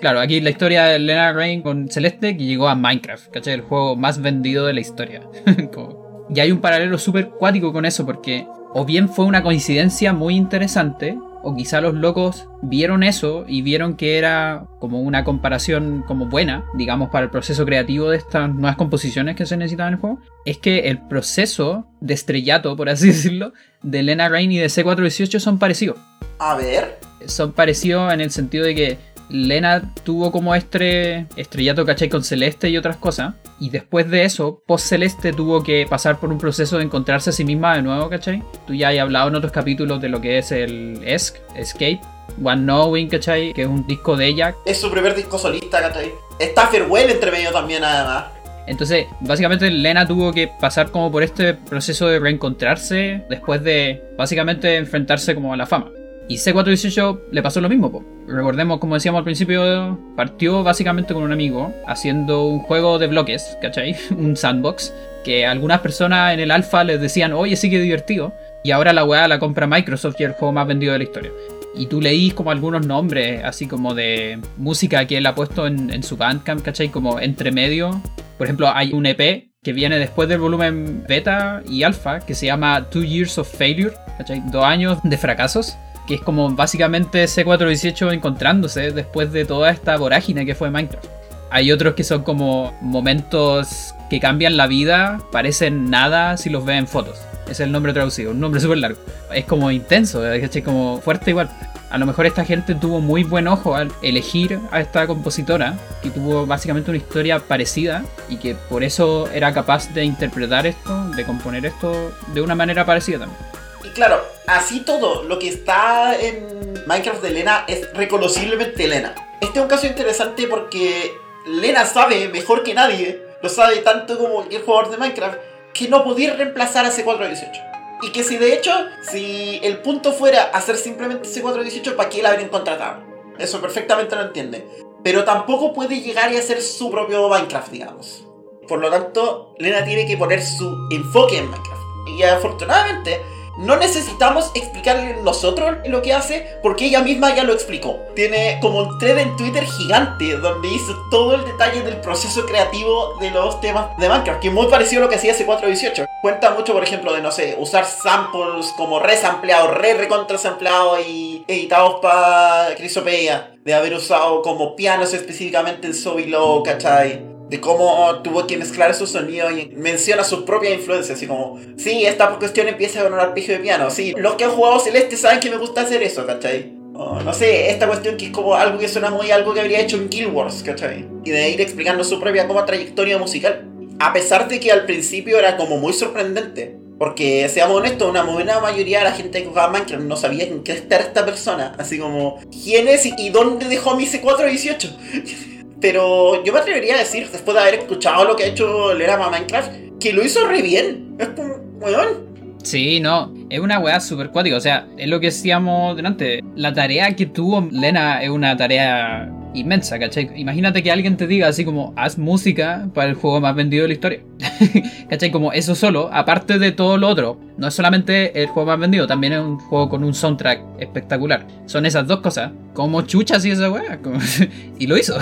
Claro, aquí la historia de Lena Rain con Celeste que llegó a Minecraft, ¿cachai? El juego más vendido de la historia. <laughs> Como- y hay un paralelo súper cuático con eso, porque o bien fue una coincidencia muy interesante, o quizá los locos vieron eso y vieron que era como una comparación como buena, digamos, para el proceso creativo de estas nuevas composiciones que se necesitaban en el juego, es que el proceso de estrellato, por así <laughs> decirlo, de Lena Rain y de C418 son parecidos A ver. son parecidos en el sentido de que Lena tuvo como este estrellato, ¿cachai? Con Celeste y otras cosas. Y después de eso, post Celeste tuvo que pasar por un proceso de encontrarse a sí misma de nuevo, ¿cachai? Tú ya has hablado en otros capítulos de lo que es el ESC, Escape, One Knowing, ¿cachai? Que es un disco de ella. Es su primer disco solista, ¿cachai? Está Farewell entre medio también, además. Entonces, básicamente Lena tuvo que pasar como por este proceso de reencontrarse después de básicamente enfrentarse como a la fama. Y C418 le pasó lo mismo, po. Recordemos, como decíamos al principio, partió básicamente con un amigo haciendo un juego de bloques, ¿cachai? <laughs> un sandbox, que algunas personas en el alfa les decían, oye, sí que divertido. Y ahora la weá la compra Microsoft y el juego más vendido de la historia. Y tú leís como algunos nombres, así como de música que él ha puesto en, en su Bandcamp, ¿cachai? Como entre medio. Por ejemplo, hay un EP que viene después del volumen beta y alfa, que se llama Two Years of Failure, ¿cachai? Dos años de fracasos, que es como básicamente C418 encontrándose después de toda esta vorágine que fue Minecraft. Hay otros que son como momentos que cambian la vida, parecen nada si los ves en fotos. Es el nombre traducido, un nombre súper largo. Es como intenso, ¿cachai? Como fuerte igual. A lo mejor esta gente tuvo muy buen ojo al elegir a esta compositora, que tuvo básicamente una historia parecida y que por eso era capaz de interpretar esto, de componer esto de una manera parecida también. Claro, así todo, lo que está en Minecraft de Lena es reconociblemente Lena. Este es un caso interesante porque Lena sabe mejor que nadie, lo sabe tanto como cualquier jugador de Minecraft, que no podía reemplazar a C418. Y que si de hecho, si el punto fuera hacer simplemente C418, ¿para qué la habrían contratado? Eso perfectamente lo entiende. Pero tampoco puede llegar y hacer su propio Minecraft, digamos. Por lo tanto, Lena tiene que poner su enfoque en Minecraft. Y afortunadamente, no necesitamos explicarle nosotros lo que hace porque ella misma ya lo explicó. Tiene como un thread en Twitter gigante donde hizo todo el detalle del proceso creativo de los temas de Minecraft, que es muy parecido a lo que hacía C418. Cuenta mucho, por ejemplo, de, no sé, usar samples como resampleados, re recontrasampleados y editados para Crisopedia. De haber usado como pianos específicamente en Sobilo, ¿cachai? De cómo tuvo que mezclar esos sonidos y menciona sus propias influencias, así como, sí, esta cuestión empieza con un arpegio de piano, sí, los que han jugado Celeste saben que me gusta hacer eso, ¿cachai? O, no sé, esta cuestión que es como algo que suena muy algo que habría hecho en Guild Wars, ¿cachai? Y de ir explicando su propia como trayectoria musical. A pesar de que al principio era como muy sorprendente. Porque, seamos honestos, una buena mayoría de la gente que jugaba Minecraft no sabía en qué estar esta persona. Así como, ¿quién es y dónde dejó mi C418? <laughs> Pero yo me atrevería a decir, después de haber escuchado lo que ha hecho Lera para Minecraft, que lo hizo re bien. Es como, weón. Sí, no, es una weá súper cuática. O sea, es lo que decíamos delante. La tarea que tuvo Lena es una tarea inmensa, ¿cachai? Imagínate que alguien te diga así como, haz música para el juego más vendido de la historia. <laughs> ¿Cachai? Como eso solo, aparte de todo lo otro, no es solamente el juego más vendido, también es un juego con un soundtrack espectacular. Son esas dos cosas. Como chuchas y esa weá. <laughs> y lo hizo.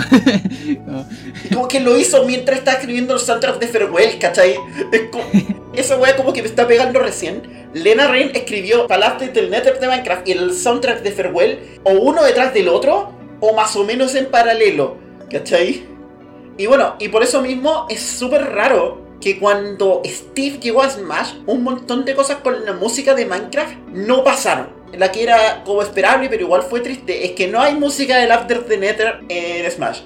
<laughs> como... que lo hizo mientras estaba escribiendo el soundtrack de Farewell, ¿cachai? Esa weá como que me está pegando recién. Lena Rain escribió Palabras del Nether de Minecraft y el soundtrack de Farewell, o uno detrás del otro, o más o menos en paralelo, ¿cachai? Y bueno, y por eso mismo es súper raro que cuando Steve llegó a Smash, un montón de cosas con la música de Minecraft no pasaron. La que era como esperable, pero igual fue triste, es que no hay música del After the Nether en Smash.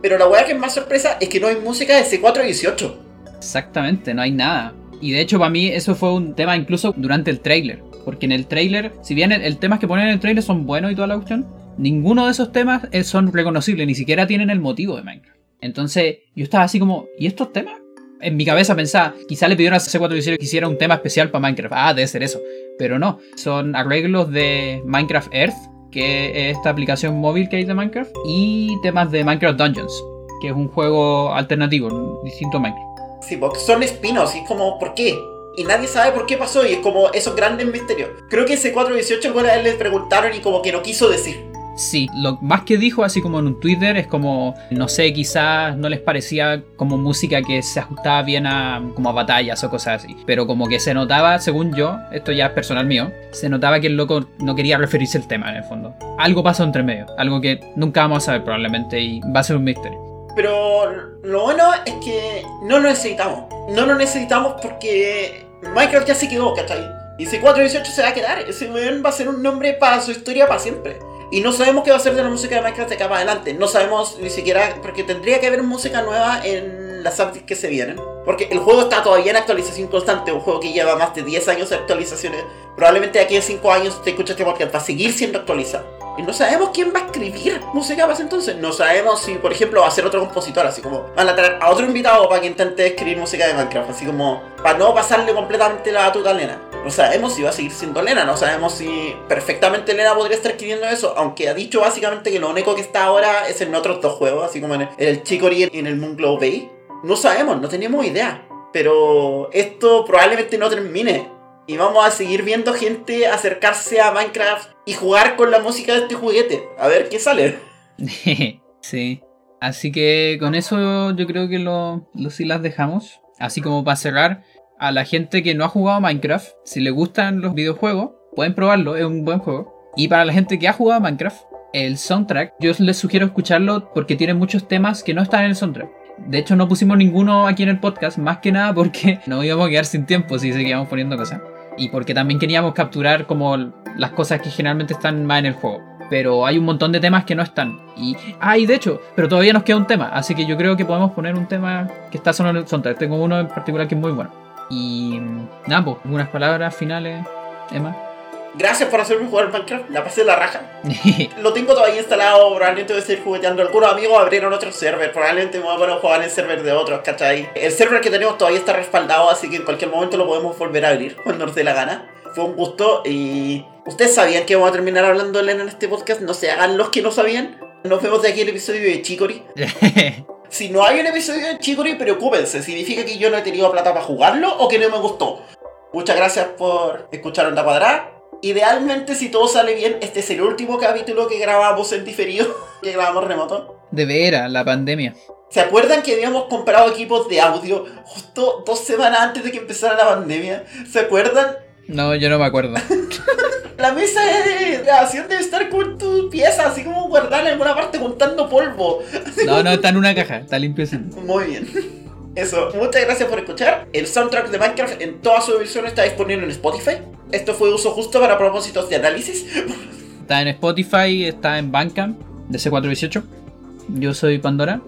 Pero la weá que es más sorpresa es que no hay música de C418. Exactamente, no hay nada. Y de hecho para mí eso fue un tema incluso durante el trailer. Porque en el trailer, si bien el, temas que ponen en el trailer son buenos y toda la cuestión, ninguno de esos temas eh, son reconocibles, ni siquiera tienen el motivo de Minecraft. Entonces yo estaba así como, ¿y estos temas? En mi cabeza pensaba, quizá le pidieron a C4 que hiciera un tema especial para Minecraft. Ah, debe ser eso. Pero no, son arreglos de Minecraft Earth, que es esta aplicación móvil que hay de Minecraft, y temas de Minecraft Dungeons, que es un juego alternativo, distinto a Minecraft. Sí, porque son espinos y es como, ¿por qué? Y nadie sabe por qué pasó y es como esos grandes misterios. Creo que ese 418 alguna vez le preguntaron y como que no quiso decir. Sí, lo más que dijo así como en un Twitter es como, no sé, quizás no les parecía como música que se ajustaba bien a como a batallas o cosas así. Pero como que se notaba, según yo, esto ya es personal mío, se notaba que el loco no quería referirse al tema en el fondo. Algo pasó entre medio, algo que nunca vamos a saber probablemente y va a ser un misterio. Pero lo bueno es que no lo necesitamos. No lo necesitamos porque Minecraft ya se quedó, ¿cachai? Y C418 se va a quedar. Ese va a ser un nombre para su historia para siempre. Y no sabemos qué va a ser de la música de Minecraft de acá para adelante. No sabemos ni siquiera, porque tendría que haber música nueva en las updates que se vienen. Porque el juego está todavía en actualización constante. Un juego que lleva más de 10 años de actualizaciones. Probablemente aquí en 5 años te escuchas este podcast va a seguir siendo actualizado. Y no sabemos quién va a escribir música para entonces. No sabemos si, por ejemplo, va a ser otro compositor. Así como van a traer a otro invitado para que intente escribir música de Minecraft. Así como para no pasarle completamente la batuta a Lena. No sabemos si va a seguir siendo Lena. No sabemos si perfectamente Lena podría estar escribiendo eso. Aunque ha dicho básicamente que lo único que está ahora es en otros dos juegos. Así como en el, Chicory y en el Moonglow Bay. No sabemos, no tenemos idea. Pero esto probablemente no termine y vamos a seguir viendo gente acercarse a Minecraft y jugar con la música de este juguete. A ver qué sale. <laughs> sí. Así que con eso yo creo que lo, lo sí las dejamos. Así como para cerrar, a la gente que no ha jugado Minecraft, si le gustan los videojuegos, pueden probarlo, es un buen juego. Y para la gente que ha jugado Minecraft, el soundtrack, yo les sugiero escucharlo porque tiene muchos temas que no están en el soundtrack. De hecho, no pusimos ninguno aquí en el podcast, más que nada porque <laughs> no íbamos a quedar sin tiempo si seguíamos poniendo cosas y porque también queríamos capturar como las cosas que generalmente están más en el juego. Pero hay un montón de temas que no están. Y, ah, de hecho, pero todavía nos queda un tema. Así que yo creo que podemos poner un tema que está solo en el soundtrack. Tengo uno en particular que es muy bueno. Y nada, pues, algunas palabras finales, Emma. Gracias por hacerme jugar Minecraft, la pasé la raja. <laughs> lo tengo todavía instalado, probablemente voy a seguir jugueteando. Algunos amigos abrieron otro server, probablemente me voy a poner a jugar en el server de otros, ¿cachai? El server que tenemos todavía está respaldado, así que en cualquier momento lo podemos volver a abrir cuando nos dé la gana. Fue un gusto y... ¿Ustedes sabían que vamos a terminar hablando de Elena en este podcast? No se hagan los que no sabían. Nos vemos de aquí el episodio de Chicory. <laughs> si no hay un episodio de Chicory, preocúpense. ¿Significa que yo no he tenido plata para jugarlo o que no me gustó? Muchas gracias por escuchar Onda Cuadrada. Idealmente, si todo sale bien, este es el último capítulo que grabamos en diferido, <laughs> que grabamos remoto. De veras, la pandemia. ¿Se acuerdan que habíamos comprado equipos de audio justo dos semanas antes de que empezara la pandemia? ¿Se acuerdan? No, yo no me acuerdo. <laughs> la mesa de grabación debe estar con tu pieza, así como guardada en alguna parte juntando polvo. no, no, está en una caja, está limpio. Muy bien. Eso, muchas gracias por escuchar. El soundtrack de Minecraft en toda su versión está disponible en Spotify. Esto fue uso justo para propósitos de análisis. Está en Spotify, está en Bandcamp de C418. Yo soy Pandora.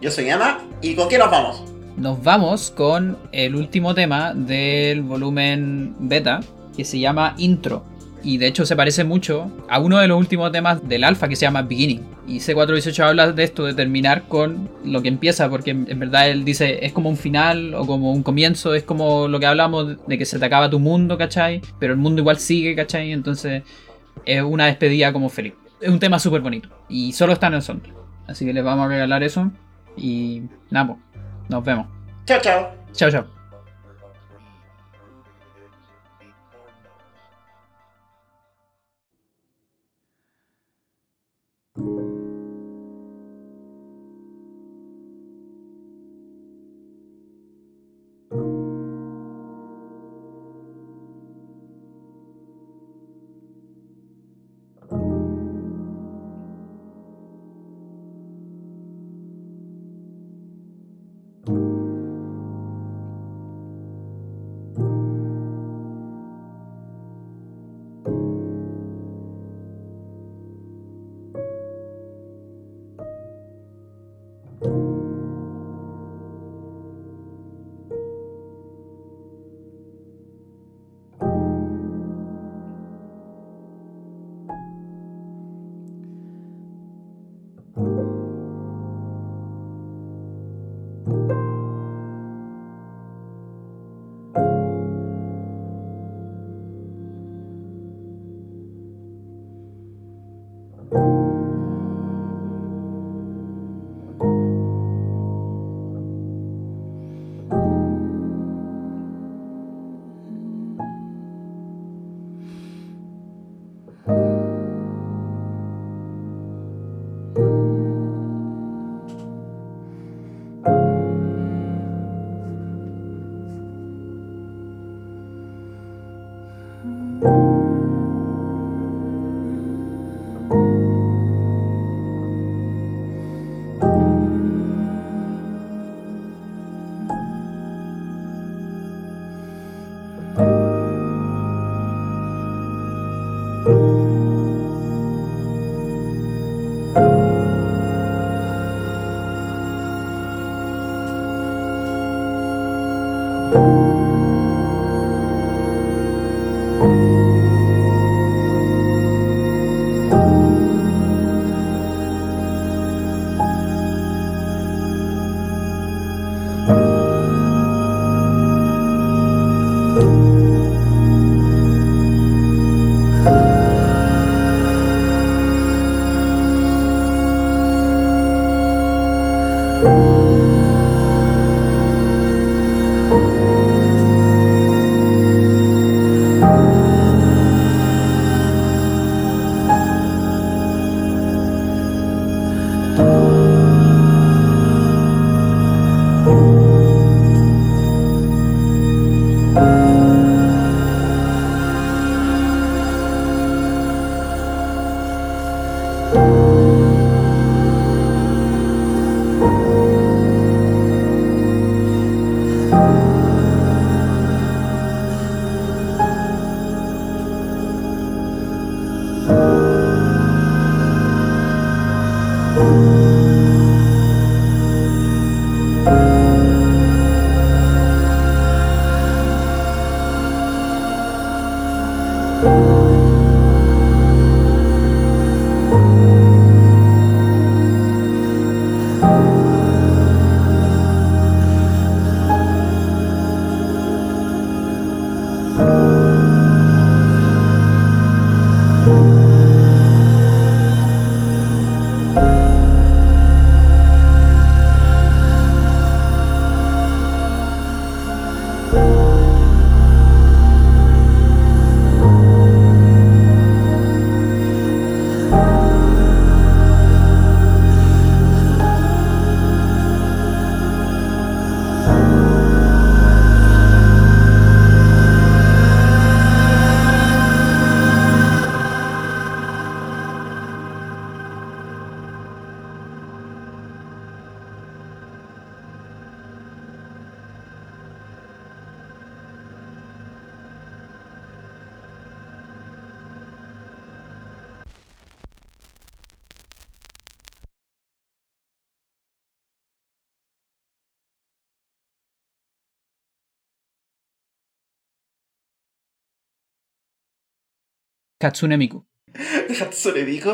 Yo soy Emma. ¿Y con qué nos vamos? Nos vamos con el último tema del volumen beta que se llama Intro y de hecho se parece mucho a uno de los últimos temas del alfa que se llama Beginning. Y C418 habla de esto, de terminar con lo que empieza, porque en verdad él dice es como un final o como un comienzo, es como lo que hablamos de que se te acaba tu mundo, ¿cachai? Pero el mundo igual sigue, ¿cachai? Entonces es una despedida como feliz. Es un tema súper bonito y solo está en el soundtrack. Así que les vamos a regalar eso. Y nada, pues, nos vemos. Chao, chao. Chao, chao. Katsune Miku. <laughs> ¿De Hatsune Miku?